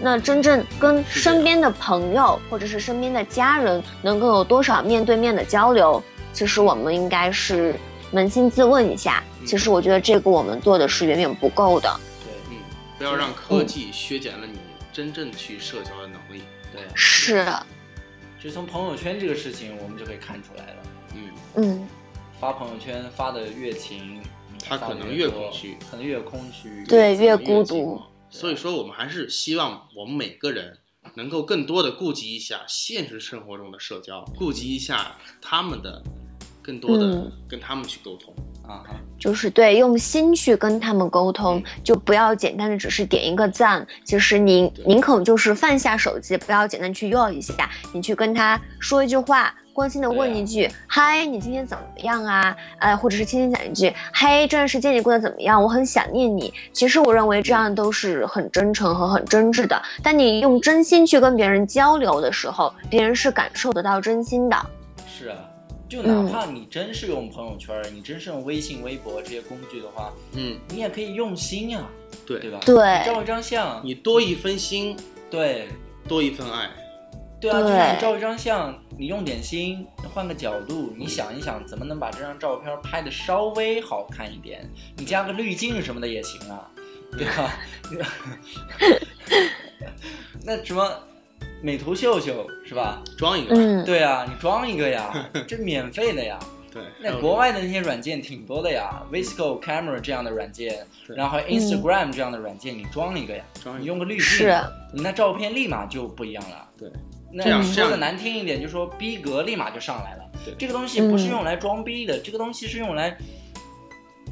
那真正跟身边的朋友或者是身边的家人能够有多少面对面的交流？其实我们应该是扪心自问一下。嗯其实我觉得这个我们做的是远远不够的。对嗯，不要让科技削减了你真正去社交的能力。对，是，其实从朋友圈这个事情，我们就可以看出来了。嗯，嗯，发朋友圈发的越勤，他可能越空虚，可能越空虚。对，越越孤独。所以说，我们还是希望我们每个人能够更多的顾及一下现实生活中的社交，顾及一下他们的，更多的嗯跟他们去沟通。啊，就是对，用心去跟他们沟通，就不要简单的只是点一个赞。其实你对宁可就是放下手机，不要简单去要一下，你去跟他说一句话，关心的问一句：“嗨，你今天怎么样啊？”呃，或者是轻轻讲一句：“嗨，这段时间你过得怎么样？我很想念你。”其实我认为这样都是很真诚和很真挚的。当你用真心去跟别人交流的时候，别人是感受得到真心的。是啊，就嗯哪怕你真是用朋友圈，你真是用微信、微博这些工具的话，嗯，你也可以用心啊，对对吧？对照一张相，你多一分心，对多一份爱。对啊，就是你照一张相，你用点心，换个角度，你想一想，怎么能把这张照片拍的稍微好看一点？你加个滤镜什么的也行啊，对吧？那什么美图秀秀是吧？装一个，嗯，对啊，你装一个呀，这免费的呀。对，那国外的那些软件挺多的呀，Visco Camera 这样的软件，然后 Instagram 这样的软件，你装一个呀，装一个你用个滤镜，是你那照片立马就不一样了。对，那这样说的难听一点，就说逼格立马就上来了。对。这个东西不是嗯。用来装逼的，这个东西是用来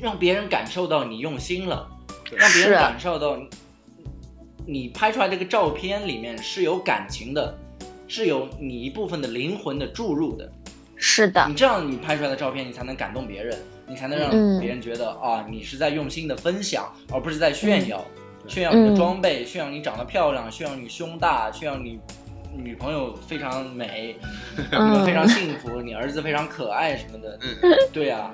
让别人感受到你用心了，让别人感受到你你拍出来这个照片里面是有感情的，是有你一部分的灵魂的注入的。是的。你，这样你拍出来的照片，你才能感动别人，你才能让嗯。别人觉得、啊，你是在用心的分享，而不是在炫耀，对炫耀你的嗯。装备，炫耀你长得漂亮，炫耀你胸大，炫耀你女朋友非常美，你们非常幸福，你儿子非常可爱什么的。嗯，对呀、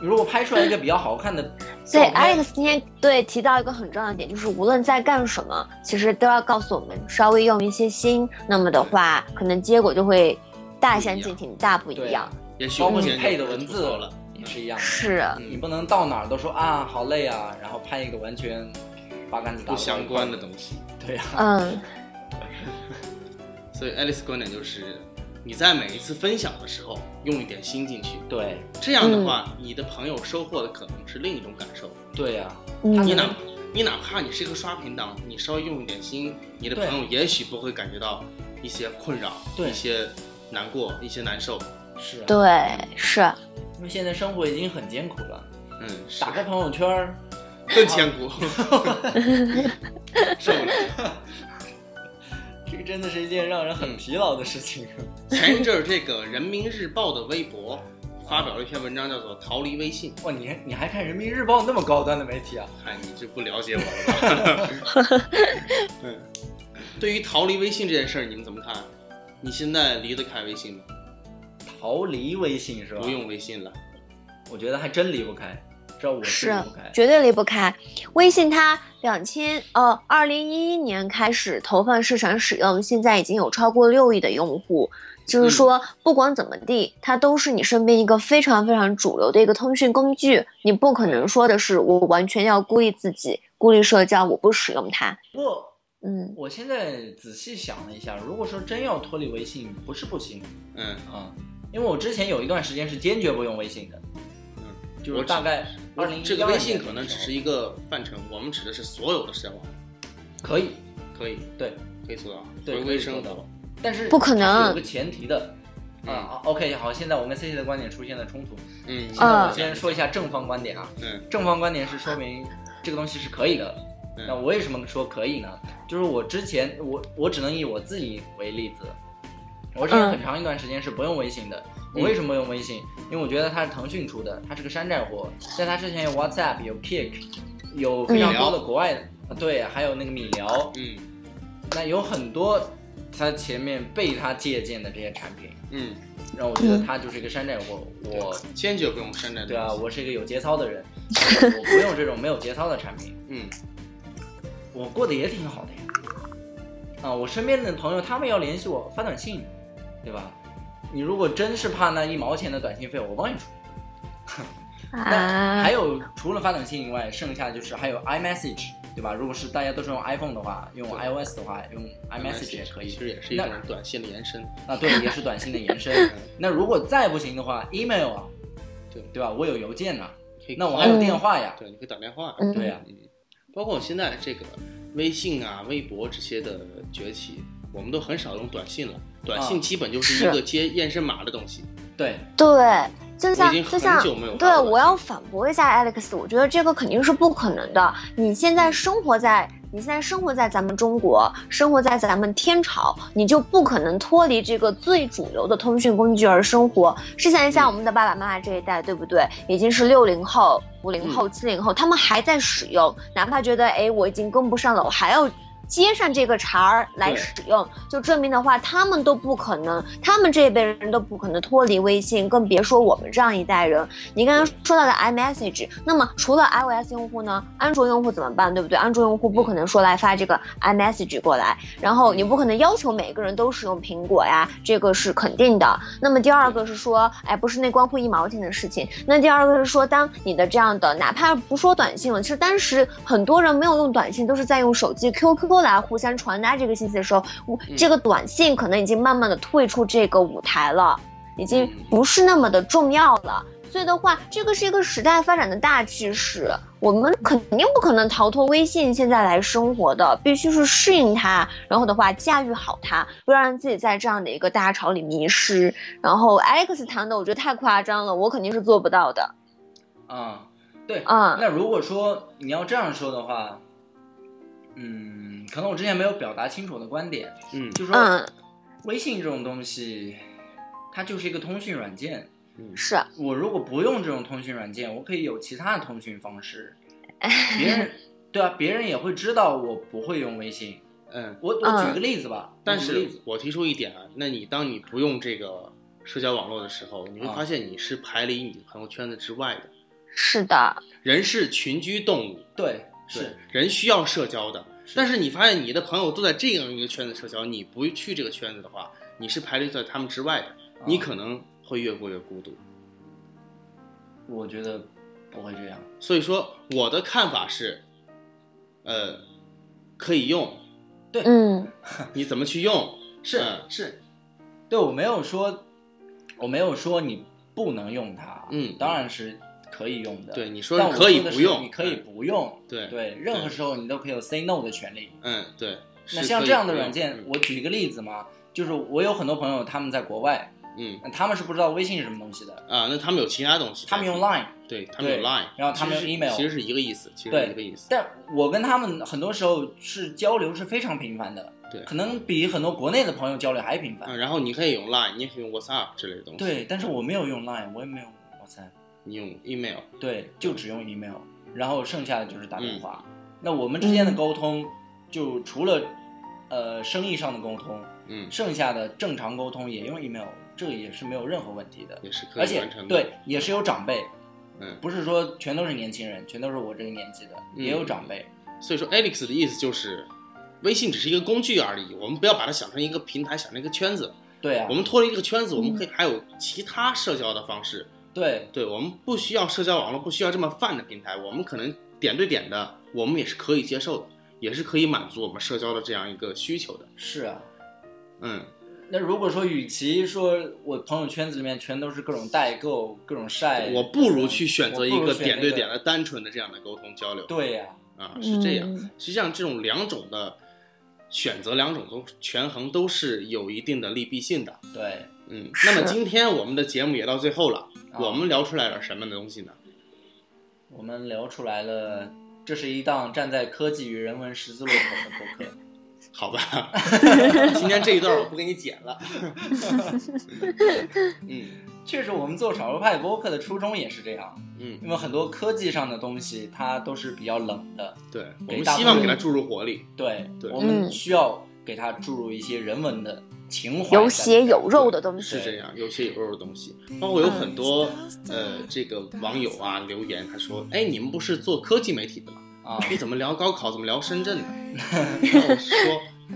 你如果拍出来一个比较好看的所以 Alex 今天对提到一个很重要的点，就是无论在干什么，其实都要告诉我们稍微用一些心，那么的话，可能结果就会大相径庭，大不一样。也许包括你配的文字了，也是一样的。是，嗯。你不能到哪儿都说啊好累啊，然后拍一个完全八竿子打不不相关的东西。对呀、嗯，所以爱丽丝观点就是，你在每一次分享的时候用一点心进去，对。这样的话，你的朋友收获的可能是另一种感受。对呀、嗯。你哪你哪怕你是一个刷屏党，你稍微用一点心，你的朋友也许不会感觉到一些困扰，对。一些难过，一些难受。是啊，对，是，因为现在生活已经很艰苦了，嗯，是。打开朋友圈儿，更艰苦，受不了。这个真的是一件让人很疲劳的事情。前一阵儿，这个人民日报的微博发表了一篇文章，叫做《逃离微信》。哇，你还你还看人民日报那么高端的媒体啊？嗨你这不了解我了吧？嗯，对于逃离微信这件事儿，你们怎么看？你现在离得开微信吗？逃离微信是吧？不，用微信了。我觉得还真离不开，这我是离不开。绝对离不开。微信它两千呃二零一一年开始投放市场使用，现在已经有超过六亿的用户。就是说，不管怎么地，它都是你身边一个非常非常主流的一个通讯工具。你不可能说的是我完全要孤立自己、孤立社交，我不使用它。不过嗯我现在仔细想了一下，如果说真要脱离微信，不是不行嗯，啊，因为我之前有一段时间是坚决不用微信的，嗯，就是我大概二零这个微信可能只是一个范畴，我们指的是所有的社交网络，可以可以对，可以做到对回归生活。但是不可能有个前提的。嗯啊，OK，好，现在我跟 C C 的观点出现了冲突。嗯，现在我嗯先说一下正方观点啊，嗯正方观点是说明这个东西是可以的。嗯那我为什么说可以呢？就是我之前我我只能以我自己为例子，我之前嗯很长一段时间是不用微信的。我嗯为什么用微信？因为我觉得它是腾讯出的，它是个山寨货。在它之前有 WhatsApp，有 Kick，有非常多的国外的，啊对，还有那个米聊，嗯那有很多它前面被它借鉴的这些产品，嗯，让我觉得它就是一个山寨货。我坚决不用山寨的对啊，我是一个有节操的人，我不用这种没有节操的产品。嗯我过得也挺好的呀。啊，我身边的朋友他们要联系我发短信，对吧？你如果真是怕那一毛钱的短信费，我帮你出。那啊还，有除了发短信以外，剩下就是还有 iMessage，对吧？如果是大家都是用 iPhone 的话，用 iOS 的话，用 iMessage 也可以其。实也是一种短信的延伸。啊，对，也是短信的延伸。那如果再不行的话，email 啊，对对吧？我有邮件呐、可以那我还有嗯电话呀。对，你可以打电话。嗯对呀、嗯，包括现在这个微信啊、微博这些的崛起，我们都很少用短信了。短信啊基本就是一个接验证码的东西。对，对，就像就像对，我要反驳一下 Alex，我觉得这个肯定是不可能的。你现在生活在你现在生活在咱们中国，生活在咱们天朝，你就不可能脱离这个最主流的通讯工具而生活。试想一下，嗯我们的爸爸妈妈这一代，对不对？已经是六零后、五零后、七零后，他们还在使用，哪怕觉得哎我已经跟不上了，我还要。接上这个茬儿来使用，就证明的话，他们都不可能，他们这一辈人都不可能脱离微信，更别说我们这样一代人。你刚刚说到的 iMessage，那么除了 iOS 用户呢，安卓用户怎么办？对不对？安卓用户不可能说来发这个 iMessage 过来，然后你不可能要求每个人都使用苹果呀，这个是肯定的。那么第二个是说，哎，不是那关乎一毛钱的事情。那第二个是说，当你的这样的，哪怕不说短信了，其实当时很多人没有用短信，都是在用手机 QQ 来互相传达这个信息的时候，我嗯这个短信可能已经慢慢的退出这个舞台了。已经嗯不是那么的重要了。所以的话，这个是一个时代发展的大趋势，我们肯定不可能逃脱微信现在来生活的，必须是适应它，然后的话驾驭好它，不要让自己在这样的一个大潮里迷失。然后 Alex 谈的我觉得太夸张了，我肯定是做不到的。嗯、对，嗯那如果说你要这样说的话，嗯，可能我之前没有表达清楚我的观点，嗯就说嗯，微信这种东西，它就是一个通讯软件。嗯是，我如果不用这种通讯软件，我可以有其他的通讯方式。别人对啊，别人也会知道我不会用微信，嗯，我我举个例子吧，但是我提出一点啊，那你当你不用这个社交网络的时候，你会啊发现你是排离你朋友圈子之外的。是的，人是群居动物，对对是，人需要社交的。是但是你发现你的朋友都在这样一个圈子社交，你不去这个圈子的话，你是排列在他们之外的，你啊可能会越过越孤独。我觉得不会这样。所以说，我的看法是，呃，可以用，对嗯你怎么去用？是、嗯是，对我没有说，我没有说你不能用它，嗯当然是可以用的。对，你说可以不用，是你可以嗯。不用。对。对，任何时候你都可以有 say no 的权利。嗯，对。那像这样的软件，嗯。我举一个例子嘛，就是我有很多朋友他们在国外，嗯。那他们是不知道微信是什么东西的，啊，那他们有其他东西，他们用 Line，对他们有 Line，然后他们是 email 其实是一个意思，其实对。是一个意思。但我跟他们很多时候是交流是非常频繁的，对。可能比很多国内的朋友交流还频繁。嗯，然后你可以用 Line，你也可以用 WhatsApp 之类的东西。，对，但是我没有用 Line，我也没有 WhatsApp，你用 email，对，就只用 email，然后剩下的就是打嗯电话。那我们之间的沟通，就除了呃生意上的沟通，嗯，剩下的正常沟通也用 email，这个也是没有任何问题的。也是可而且以完成的。，对，也是有长辈，嗯，不是说全都是年轻人，全都是我这个年纪的，嗯也有长辈。所以说 Alex 的意思就是，微信只是一个工具而已，我们不要把它想成一个平台，想成一个圈子。对啊我，们脱离这个圈子，我们可嗯以还有其他社交的方式。对对，我们不需要社交网络，不需要这么泛的平台，我们可能点对点的，我们也是可以接受的，也是可以满足我们社交的这样一个需求的。是啊。嗯，那如果说，与其说我朋友圈子里面全都是各种代购、各种晒，我不如去选择一个点对点的、单纯的这样的沟通交流。对呀、啊，是这样。嗯实际上，这种两种的选择，两种都权衡都是有一定的利弊性的。对，嗯，那么今天我们的节目也到最后了，啊我们聊出来了什么东西呢？我们聊出来了，这是一档站在科技与人文十字路口的播客。好吧，今天这一段我不给你剪了。嗯确实，我们做少数派播客的初衷也是这样，嗯，因为很多科技上的东西它都是比较冷的，对，我们希望分给它注入活力。对，对我们嗯需要给它注入一些人文的情怀，有血有肉的东西。是这样，有血有肉的东西，包括有很多呃，这个网友啊留言，他说：“哎，你们不是做科技媒体的吗？啊，你怎么聊高考？怎么聊深圳呢？” 然后我说：“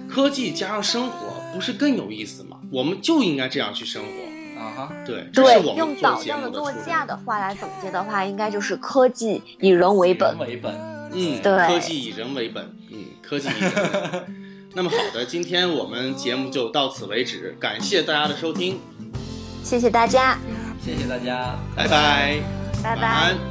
科技加上生活，不是更有意思吗？我们就应该这样去生活。啊哈，对，这对是我，们用做节导教的座驾的话来总结的话，应该就是科技以人为本人。为本，嗯，对科技以人为本，嗯，科技以人为本。那么好的，今天我们节目就到此为止，感谢大家的收听，谢谢大家，谢谢大家，拜拜，拜拜。